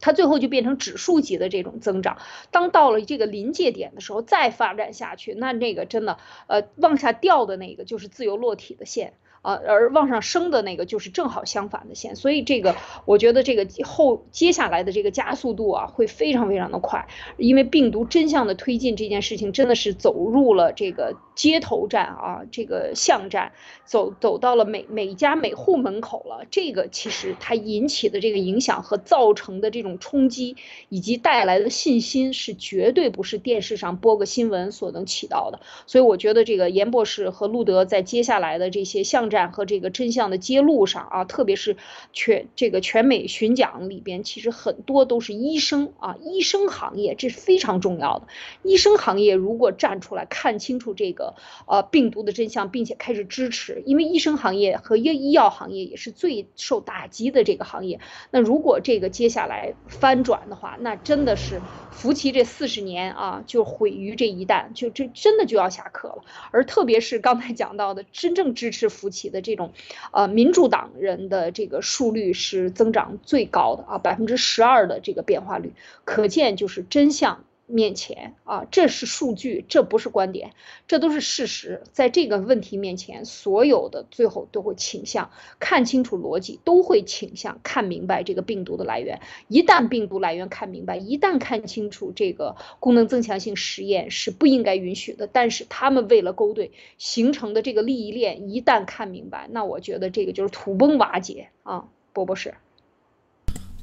它最后就变成指数级的这种增长，当到了这个临界点的时候，再发展下去，那那个真的，呃，往下掉的那个就是自由落体的线。啊，而往上升的那个就是正好相反的线，所以这个我觉得这个后接下来的这个加速度啊会非常非常的快，因为病毒真相的推进这件事情真的是走入了这个街头战啊，这个巷战，走走到了每每家每户门口了。这个其实它引起的这个影响和造成的这种冲击以及带来的信心是绝对不是电视上播个新闻所能起到的。所以我觉得这个严博士和路德在接下来的这些巷。战和这个真相的揭露上啊，特别是全这个全美巡讲里边，其实很多都是医生啊，医生行业这是非常重要的。医生行业如果站出来看清楚这个呃病毒的真相，并且开始支持，因为医生行业和医医药行业也是最受打击的这个行业。那如果这个接下来翻转的话，那真的是福奇这四十年啊就毁于这一旦，就这真的就要下课了。而特别是刚才讲到的，真正支持福奇。的这种，呃，民主党人的这个数率是增长最高的啊，百分之十二的这个变化率，可见就是真相。面前啊，这是数据，这不是观点，这都是事实。在这个问题面前，所有的最后都会倾向看清楚逻辑，都会倾向看明白这个病毒的来源。一旦病毒来源看明白，一旦看清楚这个功能增强性实验是不应该允许的，但是他们为了勾兑形成的这个利益链，一旦看明白，那我觉得这个就是土崩瓦解啊，波博士。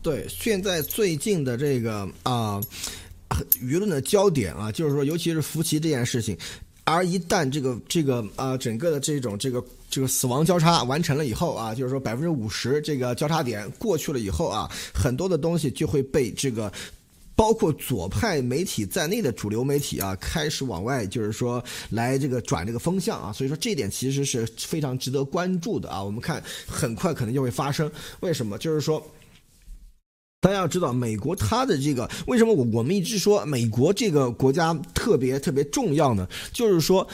对，现在最近的这个啊。舆论的焦点啊，就是说，尤其是福奇这件事情，而一旦这个这个啊，整个的这种这个这个死亡交叉完成了以后啊，就是说百分之五十这个交叉点过去了以后啊，很多的东西就会被这个包括左派媒体在内的主流媒体啊，开始往外就是说来这个转这个风向啊，所以说这点其实是非常值得关注的啊。我们看很快可能就会发生，为什么？就是说。大家要知道，美国它的这个为什么我我们一直说美国这个国家特别特别重要呢？就是说，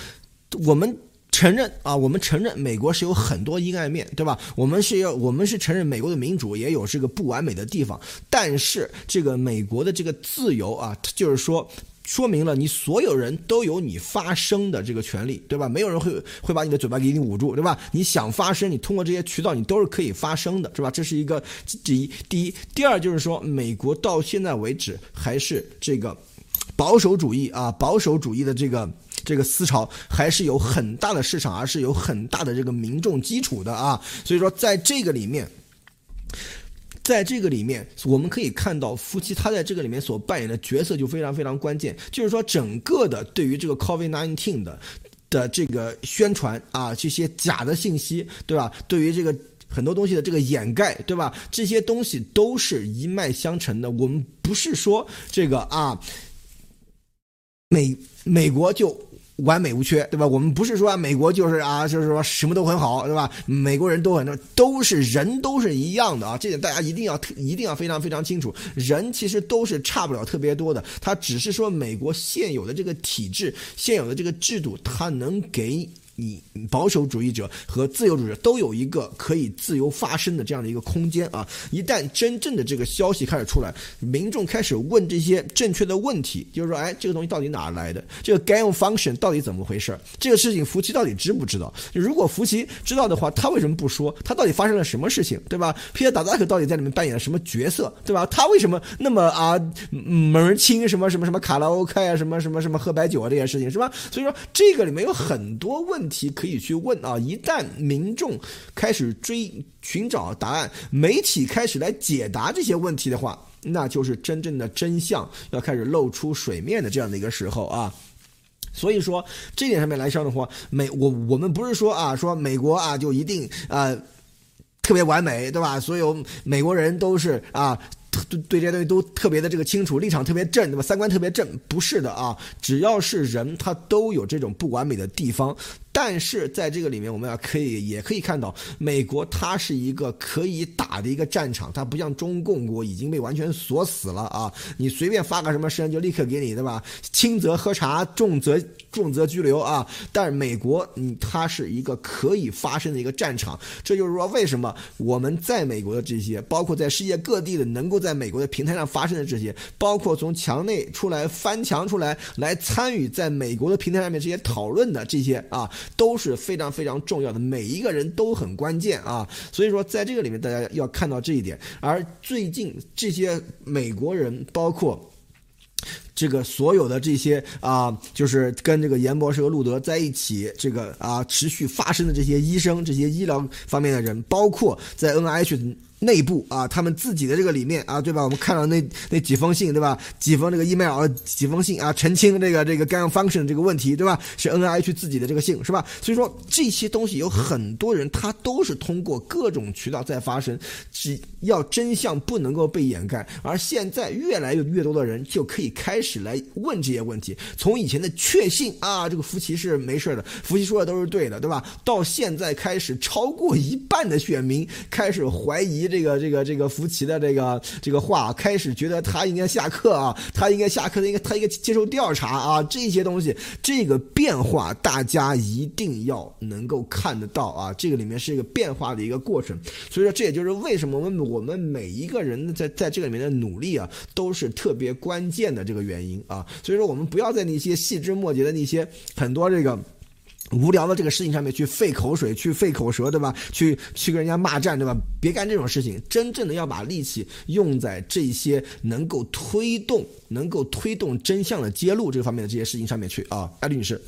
我们承认啊，我们承认美国是有很多阴暗面，对吧？我们是要我们是承认美国的民主也有这个不完美的地方，但是这个美国的这个自由啊，就是说。说明了你所有人都有你发声的这个权利，对吧？没有人会会把你的嘴巴给你捂住，对吧？你想发声，你通过这些渠道，你都是可以发声的，是吧？这是一个第一。第一，第二就是说，美国到现在为止还是这个保守主义啊，保守主义的这个这个思潮还是有很大的市场，而是有很大的这个民众基础的啊。所以说，在这个里面。在这个里面，我们可以看到夫妻他在这个里面所扮演的角色就非常非常关键，就是说整个的对于这个 COVID nineteen 的的这个宣传啊，这些假的信息，对吧？对于这个很多东西的这个掩盖，对吧？这些东西都是一脉相承的。我们不是说这个啊，美美国就。完美无缺，对吧？我们不是说美国就是啊，就是说什么都很好，对吧？美国人都很都是人都是一样的啊，这点大家一定要一定要非常非常清楚。人其实都是差不了特别多的，他只是说美国现有的这个体制、现有的这个制度，它能给。你保守主义者和自由主义者都有一个可以自由发声的这样的一个空间啊！一旦真正的这个消息开始出来，民众开始问这些正确的问题，就是说，哎，这个东西到底哪来的？这个 gain function 到底怎么回事？这个事情福奇到底知不知道？如果福奇知道的话，他为什么不说？他到底发生了什么事情？对吧？皮特达扎克到底在里面扮演了什么角色？对吧？他为什么那么啊门清？什么什么什么卡拉 OK 啊？什么什么什么喝白酒啊？这些事情是吧？所以说这个里面有很多问。问题可以去问啊！一旦民众开始追寻找答案，媒体开始来解答这些问题的话，那就是真正的真相要开始露出水面的这样的一个时候啊！所以说这点上面来说的话，美我我们不是说啊，说美国啊就一定啊特别完美，对吧？所有美国人都是啊。对对这些东西都特别的这个清楚，立场特别正，对吧？三观特别正，不是的啊！只要是人，他都有这种不完美的地方。但是在这个里面，我们要可以也可以看到，美国它是一个可以打的一个战场，它不像中共国已经被完全锁死了啊！你随便发个什么声就立刻给你，对吧？轻则喝茶，重则重则拘留啊！但是美国，嗯，它是一个可以发生的一个战场。这就是说，为什么我们在美国的这些，包括在世界各地的能够在美国的平台上发生的这些，包括从墙内出来翻墙出来来参与在美国的平台上面这些讨论的这些啊。都是非常非常重要的，每一个人都很关键啊！所以说，在这个里面，大家要看到这一点。而最近这些美国人，包括这个所有的这些啊，就是跟这个严博士和路德在一起，这个啊持续发生的这些医生、这些医疗方面的人，包括在 NIH。内部啊，他们自己的这个里面啊，对吧？我们看到那那几封信，对吧？几封这个 email，几封信啊，澄清这个这个 gain function 这个问题，对吧？是 NIH 自己的这个信，是吧？所以说这些东西有很多人他都是通过各种渠道在发生，只要真相不能够被掩盖。而现在越来越越多的人就可以开始来问这些问题，从以前的确信啊，这个福奇是没事的，福奇说的都是对的，对吧？到现在开始超过一半的选民开始怀疑。这个这个这个福奇的这个这个话，开始觉得他应该下课啊，他应该下课，应该他应该接受调查啊，这些东西，这个变化大家一定要能够看得到啊，这个里面是一个变化的一个过程，所以说这也就是为什么我们我们每一个人在在这个里面的努力啊，都是特别关键的这个原因啊，所以说我们不要在那些细枝末节的那些很多这个。无聊的这个事情上面去费口水，去费口舌，对吧？去去跟人家骂战，对吧？别干这种事情。真正的要把力气用在这些能够推动、能够推动真相的揭露这方面的这些事情上面去啊，艾丽女士。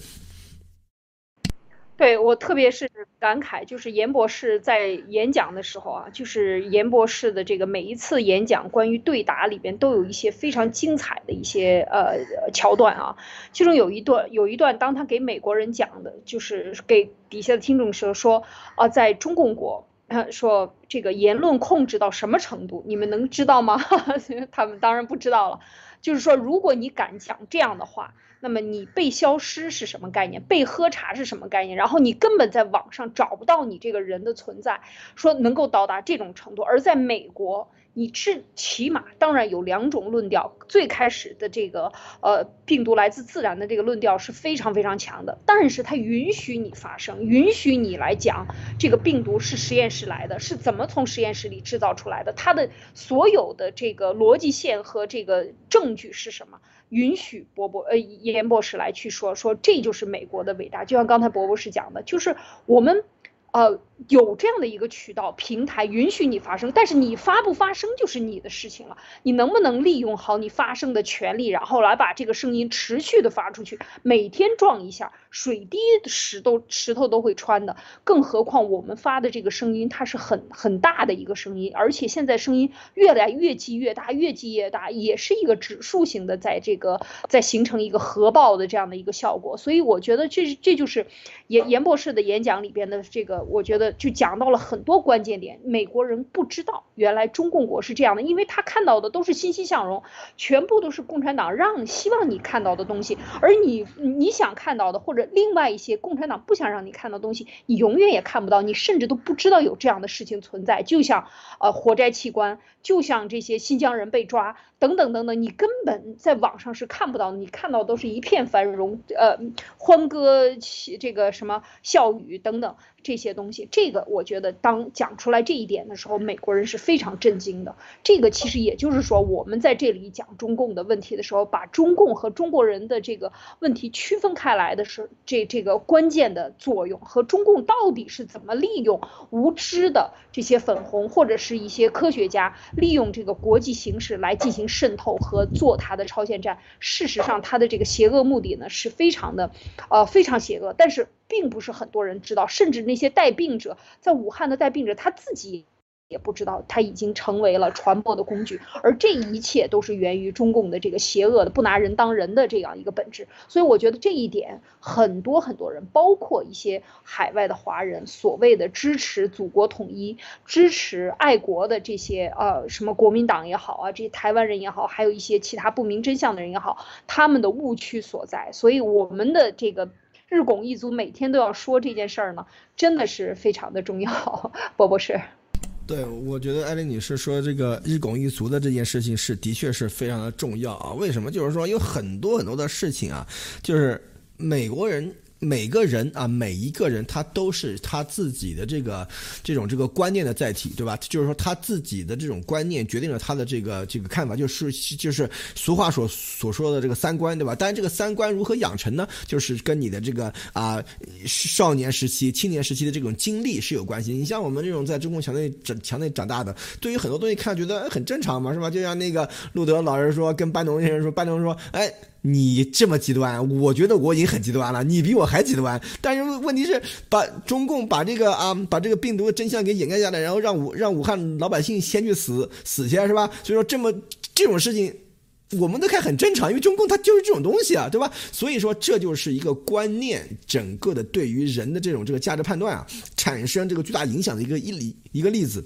对我特别是感慨，就是严博士在演讲的时候啊，就是严博士的这个每一次演讲关于对答里边都有一些非常精彩的一些呃桥段啊。其中有一段有一段，当他给美国人讲的，就是给底下的听众说说啊，在中共国，他说这个言论控制到什么程度，你们能知道吗？他们当然不知道了。就是说，如果你敢讲这样的话。那么你被消失是什么概念？被喝茶是什么概念？然后你根本在网上找不到你这个人的存在，说能够到达这种程度。而在美国，你至起码当然有两种论调。最开始的这个呃病毒来自自然的这个论调是非常非常强的，但是它允许你发声，允许你来讲这个病毒是实验室来的，是怎么从实验室里制造出来的，它的所有的这个逻辑线和这个证据是什么？允许伯伯呃严博士来去说说，这就是美国的伟大。就像刚才伯博士讲的，就是我们，呃，有这样的一个渠道平台允许你发声，但是你发不发声就是你的事情了。你能不能利用好你发声的权利，然后来把这个声音持续的发出去？每天撞一下，水滴石头石头都会穿的。更何况我们发的这个声音，它是很很大的一个声音，而且现在声音越来越积越大，越积越大，也是一个指数型的，在这个在形成一个核爆的这样的一个效果。所以我觉得这这就是严严博士的演讲里边的这个，我觉得。就讲到了很多关键点，美国人不知道原来中共国是这样的，因为他看到的都是欣欣向荣，全部都是共产党让希望你看到的东西，而你你想看到的或者另外一些共产党不想让你看到东西，你永远也看不到，你甚至都不知道有这样的事情存在，就像呃活摘器官，就像这些新疆人被抓等等等等，你根本在网上是看不到，你看到都是一片繁荣，呃欢歌起这个什么笑语等等。这些东西，这个我觉得当讲出来这一点的时候，美国人是非常震惊的。这个其实也就是说，我们在这里讲中共的问题的时候，把中共和中国人的这个问题区分开来的是这这个关键的作用，和中共到底是怎么利用无知的这些粉红或者是一些科学家利用这个国际形势来进行渗透和做他的超限战。事实上，他的这个邪恶目的呢是非常的，呃，非常邪恶，但是。并不是很多人知道，甚至那些带病者在武汉的带病者他自己也不知道，他已经成为了传播的工具，而这一切都是源于中共的这个邪恶的不拿人当人的这样一个本质。所以我觉得这一点，很多很多人，包括一些海外的华人，所谓的支持祖国统一、支持爱国的这些呃什么国民党也好啊，这些台湾人也好，还有一些其他不明真相的人也好，他们的误区所在。所以我们的这个。日拱一卒，每天都要说这件事儿呢，真的是非常的重要。波波是，对，我觉得艾琳女士说这个日拱一卒的这件事情是的确是非常的重要啊。为什么？就是说有很多很多的事情啊，就是美国人。每个人啊，每一个人他都是他自己的这个这种这个观念的载体，对吧？就是说他自己的这种观念决定了他的这个这个看法，就是就是俗话所所说的这个三观，对吧？当然，这个三观如何养成呢？就是跟你的这个啊少年时期、青年时期的这种经历是有关系。你像我们这种在中共墙内长墙内长大的，对于很多东西看觉得很正常嘛，是吧？就像那个路德老师说，跟班农先生说，班农说，哎。你这么极端，我觉得我已经很极端了，你比我还极端。但是问题是，把中共把这个啊，把这个病毒的真相给掩盖下来，然后让武让武汉老百姓先去死死去，是吧？所以说这么这种事情，我们都看很正常，因为中共它就是这种东西啊，对吧？所以说这就是一个观念，整个的对于人的这种这个价值判断啊，产生这个巨大影响的一个一例一个例子。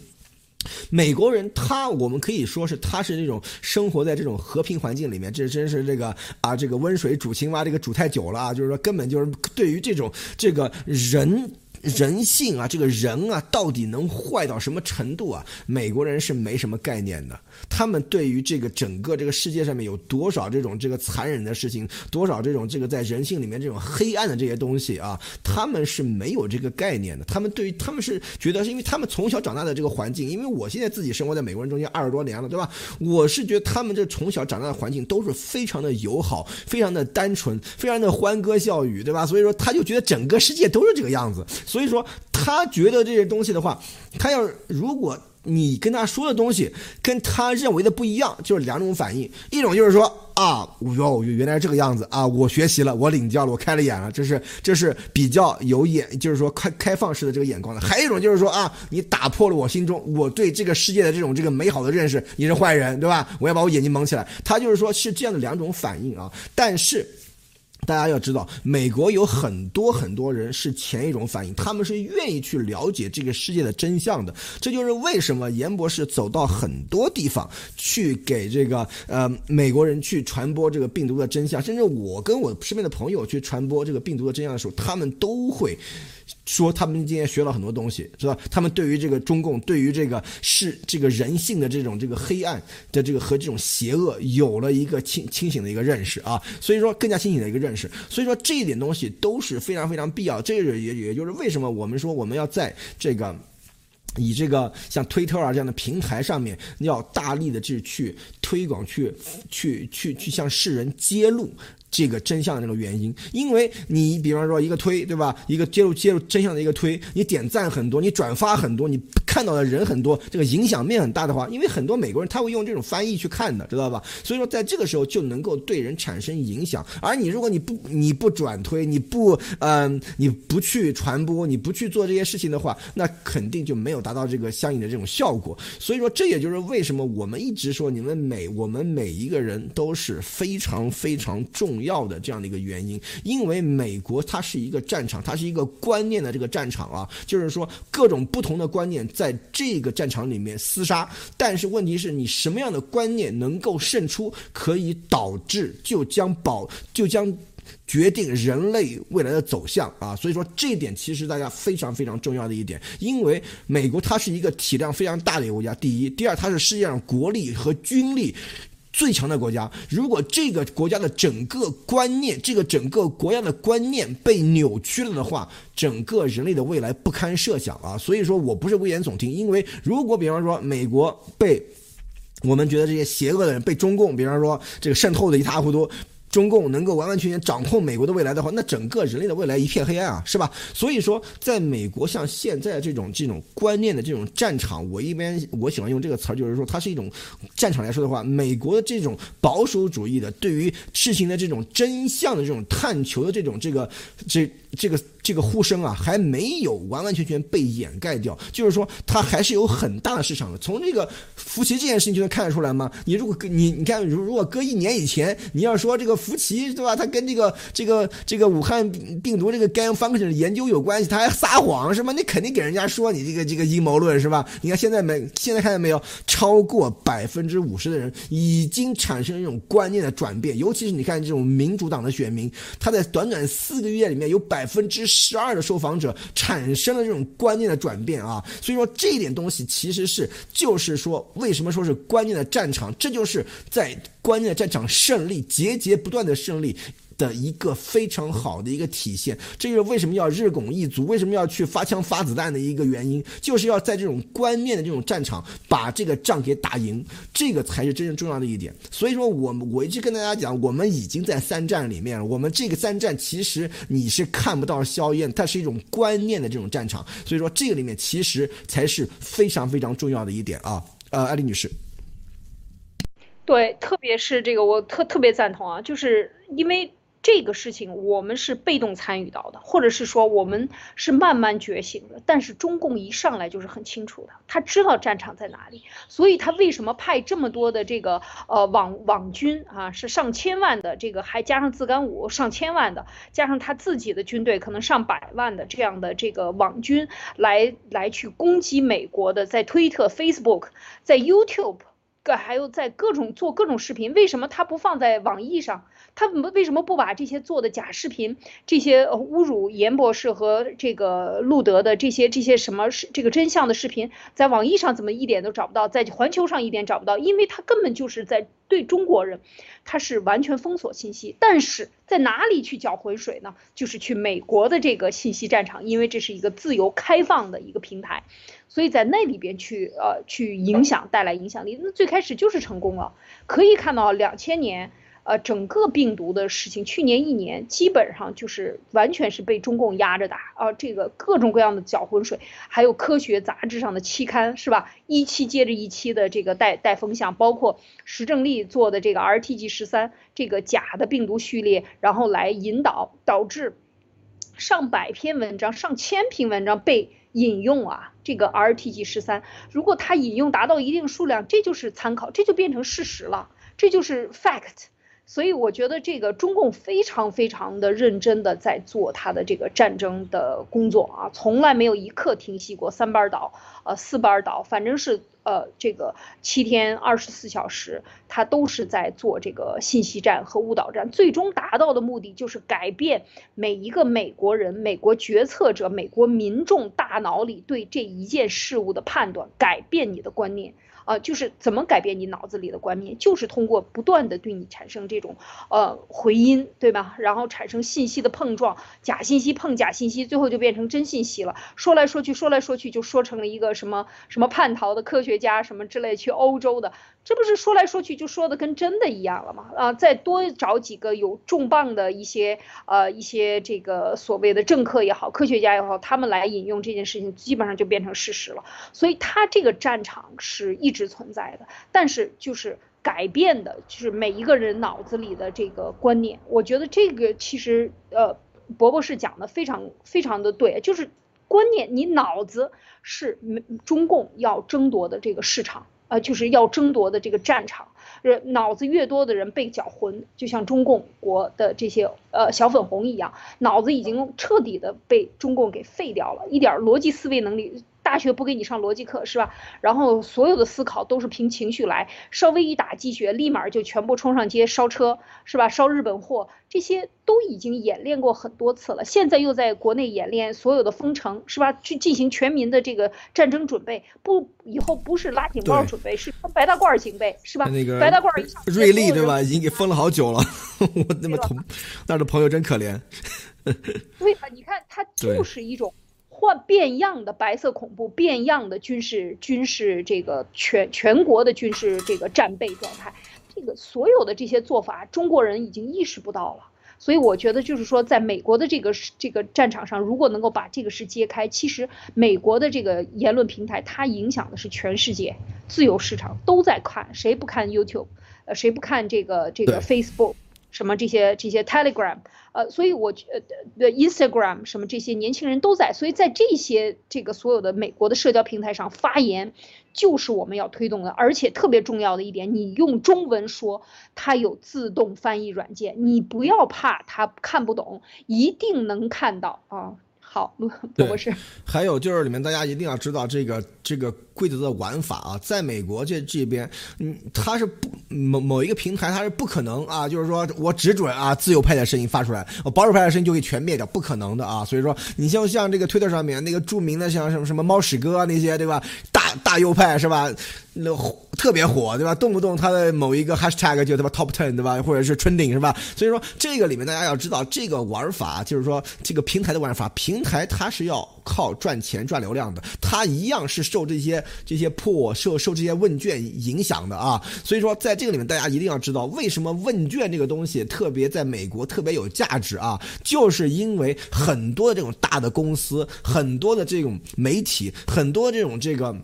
美国人，他我们可以说是他是那种生活在这种和平环境里面，这真是这个啊，这个温水煮青蛙，这个煮太久了啊，就是说根本就是对于这种这个人。人性啊，这个人啊，到底能坏到什么程度啊？美国人是没什么概念的。他们对于这个整个这个世界上面有多少这种这个残忍的事情，多少这种这个在人性里面这种黑暗的这些东西啊，他们是没有这个概念的。他们对于他们是觉得，是因为他们从小长大的这个环境，因为我现在自己生活在美国人中间二十多年了，对吧？我是觉得他们这从小长大的环境都是非常的友好，非常的单纯，非常的欢歌笑语，对吧？所以说他就觉得整个世界都是这个样子。所以说，他觉得这些东西的话，他要如果你跟他说的东西跟他认为的不一样，就是两种反应。一种就是说啊，哟，原来这个样子啊，我学习了，我领教了，我开了眼了，这是这是比较有眼，就是说开开放式的这个眼光的。还有一种就是说啊，你打破了我心中我对这个世界的这种这个美好的认识，你是坏人，对吧？我要把我眼睛蒙起来。他就是说是这样的两种反应啊，但是。大家要知道，美国有很多很多人是前一种反应，他们是愿意去了解这个世界的真相的。这就是为什么严博士走到很多地方去给这个呃美国人去传播这个病毒的真相，甚至我跟我身边的朋友去传播这个病毒的真相的时候，他们都会。说他们今天学了很多东西，是吧？他们对于这个中共，对于这个是这个人性的这种这个黑暗的这个和这种邪恶，有了一个清清醒的一个认识啊。所以说更加清醒的一个认识。所以说这一点东西都是非常非常必要。这也也也就是为什么我们说我们要在这个以这个像推特啊这样的平台上面，要大力的去去推广，去去去去向世人揭露。这个真相的那个原因，因为你比方说一个推，对吧？一个揭露揭露真相的一个推，你点赞很多，你转发很多，你看到的人很多，这个影响面很大的话，因为很多美国人他会用这种翻译去看的，知道吧？所以说在这个时候就能够对人产生影响。而你如果你不你不转推，你不嗯你不去传播，你不去做这些事情的话，那肯定就没有达到这个相应的这种效果。所以说这也就是为什么我们一直说你们每我们每一个人都是非常非常重。要的这样的一个原因，因为美国它是一个战场，它是一个观念的这个战场啊，就是说各种不同的观念在这个战场里面厮杀，但是问题是你什么样的观念能够胜出，可以导致就将保就将决定人类未来的走向啊，所以说这一点其实大家非常非常重要的一点，因为美国它是一个体量非常大的一个国家，第一，第二，它是世界上国力和军力。最强的国家，如果这个国家的整个观念，这个整个国家的观念被扭曲了的话，整个人类的未来不堪设想啊！所以说我不是危言耸听，因为如果比方说美国被我们觉得这些邪恶的人被中共，比方说这个渗透的一塌糊涂。中共能够完完全全掌控美国的未来的话，那整个人类的未来一片黑暗啊，是吧？所以说，在美国像现在这种这种观念的这种战场，我一般我喜欢用这个词儿，就是说它是一种战场来说的话，美国的这种保守主义的对于事情的这种真相的这种探求的这种这个这。这个这个呼声啊，还没有完完全全被掩盖掉，就是说它还是有很大的市场的。从这个福奇这件事情就能看得出来吗？你如果你你看，如如果搁一年以前，你要说这个福奇对吧？他跟这个这个这个武汉病毒这个 gain function 的研究有关系，他还撒谎是吗？你肯定给人家说你这个这个阴谋论是吧？你看现在没现在看见没有？超过百分之五十的人已经产生一种观念的转变，尤其是你看这种民主党的选民，他在短短四个月里面有。百分之十二的受访者产生了这种观念的转变啊，所以说这一点东西其实是就是说，为什么说是观念的战场？这就是在观念的战场胜利，节节不断的胜利。的一个非常好的一个体现，这就是为什么要日拱一卒，为什么要去发枪发子弹的一个原因，就是要在这种观念的这种战场把这个仗给打赢，这个才是真正重要的一点。所以说，我我一直跟大家讲，我们已经在三战里面了，我们这个三战其实你是看不到硝烟，它是一种观念的这种战场。所以说，这个里面其实才是非常非常重要的一点啊。呃，艾丽女士，对，特别是这个，我特特别赞同啊，就是因为。这个事情我们是被动参与到的，或者是说我们是慢慢觉醒的。但是中共一上来就是很清楚的，他知道战场在哪里，所以他为什么派这么多的这个呃网网军啊，是上千万的这个，还加上自干五上千万的，加上他自己的军队可能上百万的这样的这个网军来来去攻击美国的，在推特、Facebook、在 YouTube，还有在各种做各种视频，为什么他不放在网易上？他们为什么不把这些做的假视频，这些侮辱严博士和这个路德的这些这些什么是这个真相的视频，在网易上怎么一点都找不到，在环球上一点找不到，因为他根本就是在对中国人，他是完全封锁信息。但是在哪里去搅浑水呢？就是去美国的这个信息战场，因为这是一个自由开放的一个平台，所以在那里边去呃去影响带来影响力。那最开始就是成功了，可以看到两千年。呃，整个病毒的事情，去年一年基本上就是完全是被中共压着打啊，这个各种各样的搅浑水，还有科学杂志上的期刊是吧？一期接着一期的这个带带风向，包括石正丽做的这个 RTG 十三这个假的病毒序列，然后来引导导致上百篇文章、上千篇文章被引用啊，这个 RTG 十三，如果它引用达到一定数量，这就是参考，这就变成事实了，这就是 fact。所以我觉得这个中共非常非常的认真的在做他的这个战争的工作啊，从来没有一刻停息过，三班倒，呃四班倒，反正是呃这个七天二十四小时，他都是在做这个信息战和误导战，最终达到的目的就是改变每一个美国人、美国决策者、美国民众大脑里对这一件事物的判断，改变你的观念。啊，就是怎么改变你脑子里的观念，就是通过不断的对你产生这种呃回音，对吧？然后产生信息的碰撞，假信息碰假信息，最后就变成真信息了。说来说去，说来说去，就说成了一个什么什么叛逃的科学家什么之类去欧洲的。这不是说来说去就说的跟真的一样了吗？啊，再多找几个有重磅的一些呃一些这个所谓的政客也好，科学家也好，他们来引用这件事情，基本上就变成事实了。所以他这个战场是一直存在的，但是就是改变的，就是每一个人脑子里的这个观念。我觉得这个其实呃，伯伯是讲的非常非常的对，就是观念，你脑子是中共要争夺的这个市场。呃，就是要争夺的这个战场，呃脑子越多的人被搅浑，就像中共国的这些呃小粉红一样，脑子已经彻底的被中共给废掉了，一点逻辑思维能力。大学不给你上逻辑课是吧？然后所有的思考都是凭情绪来，稍微一打鸡血，立马就全部冲上街烧车是吧？烧日本货，这些都已经演练过很多次了。现在又在国内演练所有的封城是吧？去进行全民的这个战争准备，不，以后不是拉警报准备，是白大褂警备是吧？那个白大褂一上，瑞丽对吧？已经给封了好久了，我那么同那的朋友真可怜。对吧？你看他就是一种。换变样的白色恐怖，变样的军事军事这个全全国的军事这个战备状态，这个所有的这些做法，中国人已经意识不到了。所以我觉得就是说，在美国的这个这个战场上，如果能够把这个事揭开，其实美国的这个言论平台，它影响的是全世界自由市场都在看，谁不看 YouTube，呃，谁不看这个这个 Facebook。什么这些这些 Telegram，呃，所以我觉得 Instagram 什么这些年轻人都在，所以在这些这个所有的美国的社交平台上发言，就是我们要推动的，而且特别重要的一点，你用中文说，它有自动翻译软件，你不要怕它看不懂，一定能看到啊。好，罗博士。还有就是里面大家一定要知道这个这个规则的玩法啊，在美国这这边，嗯，它是不某某一个平台它是不可能啊，就是说我只准啊自由派的声音发出来，我保守派的声音就给全灭掉，不可能的啊。所以说，你像像这个推特上面那个著名的像什么什么猫屎哥那些对吧，大大右派是吧？那特别火，对吧？动不动他的某一个 hashtag 就他妈 top ten，对吧？或者是 trending，是吧？所以说这个里面大家要知道，这个玩法就是说这个平台的玩法，平台它是要靠赚钱赚流量的，他一样是受这些这些破受受这些问卷影响的啊。所以说在这个里面，大家一定要知道，为什么问卷这个东西特别在美国特别有价值啊？就是因为很多的这种大的公司，很多的这种媒体，很多这种这个。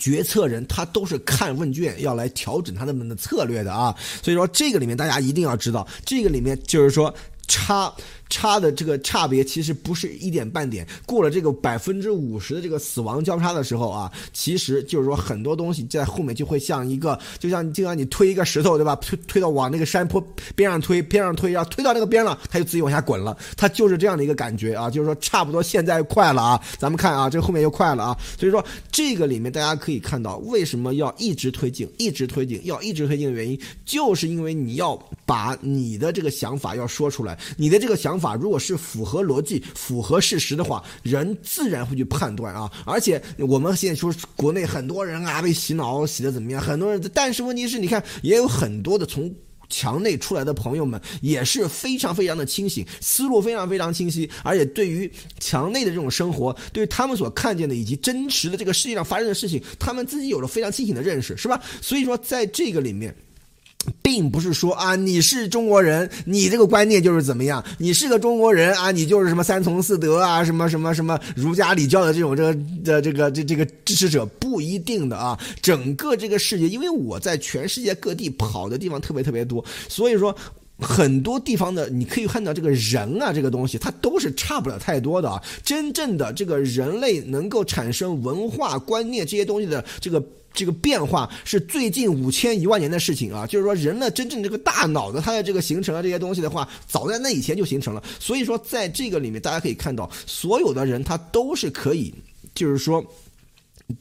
决策人他都是看问卷要来调整他们的策略的啊，所以说这个里面大家一定要知道，这个里面就是说差。差的这个差别其实不是一点半点，过了这个百分之五十的这个死亡交叉的时候啊，其实就是说很多东西在后面就会像一个，就像就像你推一个石头对吧？推推到往那个山坡边上推，边上推，然后推到那个边了，它就自己往下滚了，它就是这样的一个感觉啊，就是说差不多现在快了啊，咱们看啊，这后面又快了啊，所以说这个里面大家可以看到为什么要一直推进，一直推进，要一直推进的原因，就是因为你要把你的这个想法要说出来，你的这个想。法如果是符合逻辑、符合事实的话，人自然会去判断啊。而且我们现在说国内很多人啊被洗脑洗的怎么样？很多人，但是问题是你看，也有很多的从墙内出来的朋友们也是非常非常的清醒，思路非常非常清晰，而且对于墙内的这种生活，对于他们所看见的以及真实的这个世界上发生的事情，他们自己有了非常清醒的认识，是吧？所以说在这个里面。并不是说啊，你是中国人，你这个观念就是怎么样？你是个中国人啊，你就是什么三从四德啊，什么什么什么儒家礼教的这种这个的这个这这个支持者不一定的啊。整个这个世界，因为我在全世界各地跑的地方特别特别多，所以说很多地方的你可以看到这个人啊，这个东西它都是差不了太多的啊。真正的这个人类能够产生文化观念这些东西的这个。这个变化是最近五千一万年的事情啊，就是说人的真正这个大脑的它的这个形成啊这些东西的话，早在那以前就形成了。所以说在这个里面，大家可以看到，所有的人他都是可以，就是说。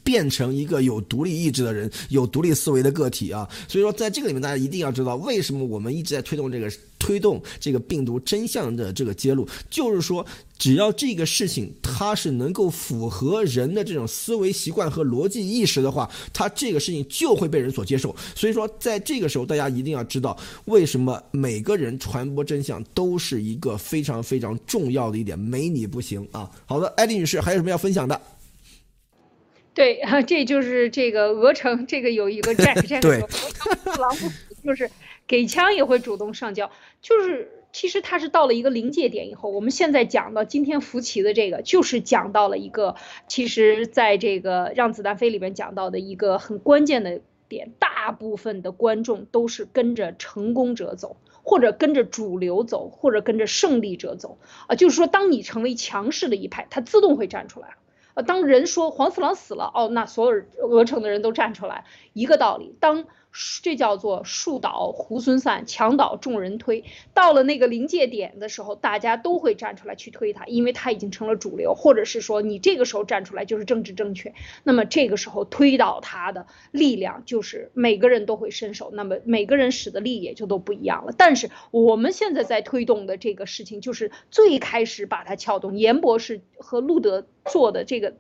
变成一个有独立意志的人，有独立思维的个体啊！所以说，在这个里面，大家一定要知道，为什么我们一直在推动这个推动这个病毒真相的这个揭露，就是说，只要这个事情它是能够符合人的这种思维习惯和逻辑意识的话，它这个事情就会被人所接受。所以说，在这个时候，大家一定要知道，为什么每个人传播真相都是一个非常非常重要的一点，没你不行啊！好的，艾丽女士，还有什么要分享的？对，这就是这个鹅城，这个有一个 Jack，对，狼不死，就是给枪也会主动上交，就是其实他是到了一个临界点以后，我们现在讲到今天福奇的这个，就是讲到了一个，其实在这个让子弹飞里面讲到的一个很关键的点，大部分的观众都是跟着成功者走。或者跟着主流走，或者跟着胜利者走啊，就是说，当你成为强势的一派，他自动会站出来。呃，当人说黄四郎死了，哦，那所有鹅城的人都站出来，一个道理。当这叫做树倒猢狲散，墙倒众人推。到了那个临界点的时候，大家都会站出来去推他，因为他已经成了主流，或者是说你这个时候站出来就是政治正确。那么这个时候推倒他的力量就是每个人都会伸手，那么每个人使的力也就都不一样了。但是我们现在在推动的这个事情，就是最开始把它撬动，严博士和路德做的这个。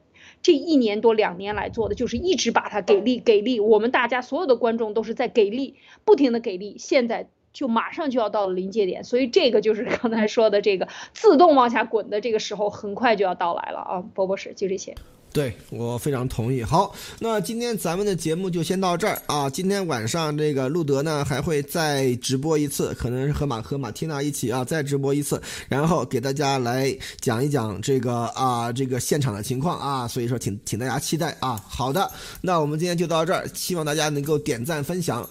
这一年多两年来做的就是一直把它给力给力，我们大家所有的观众都是在给力，不停的给力，现在就马上就要到了临界点，所以这个就是刚才说的这个自动往下滚的这个时候，很快就要到来了啊，波波是就这些。对我非常同意。好，那今天咱们的节目就先到这儿啊。今天晚上这个路德呢还会再直播一次，可能是和马和马缇娜一起啊再直播一次，然后给大家来讲一讲这个啊这个现场的情况啊。所以说，请请大家期待啊。好的，那我们今天就到这儿，希望大家能够点赞分享，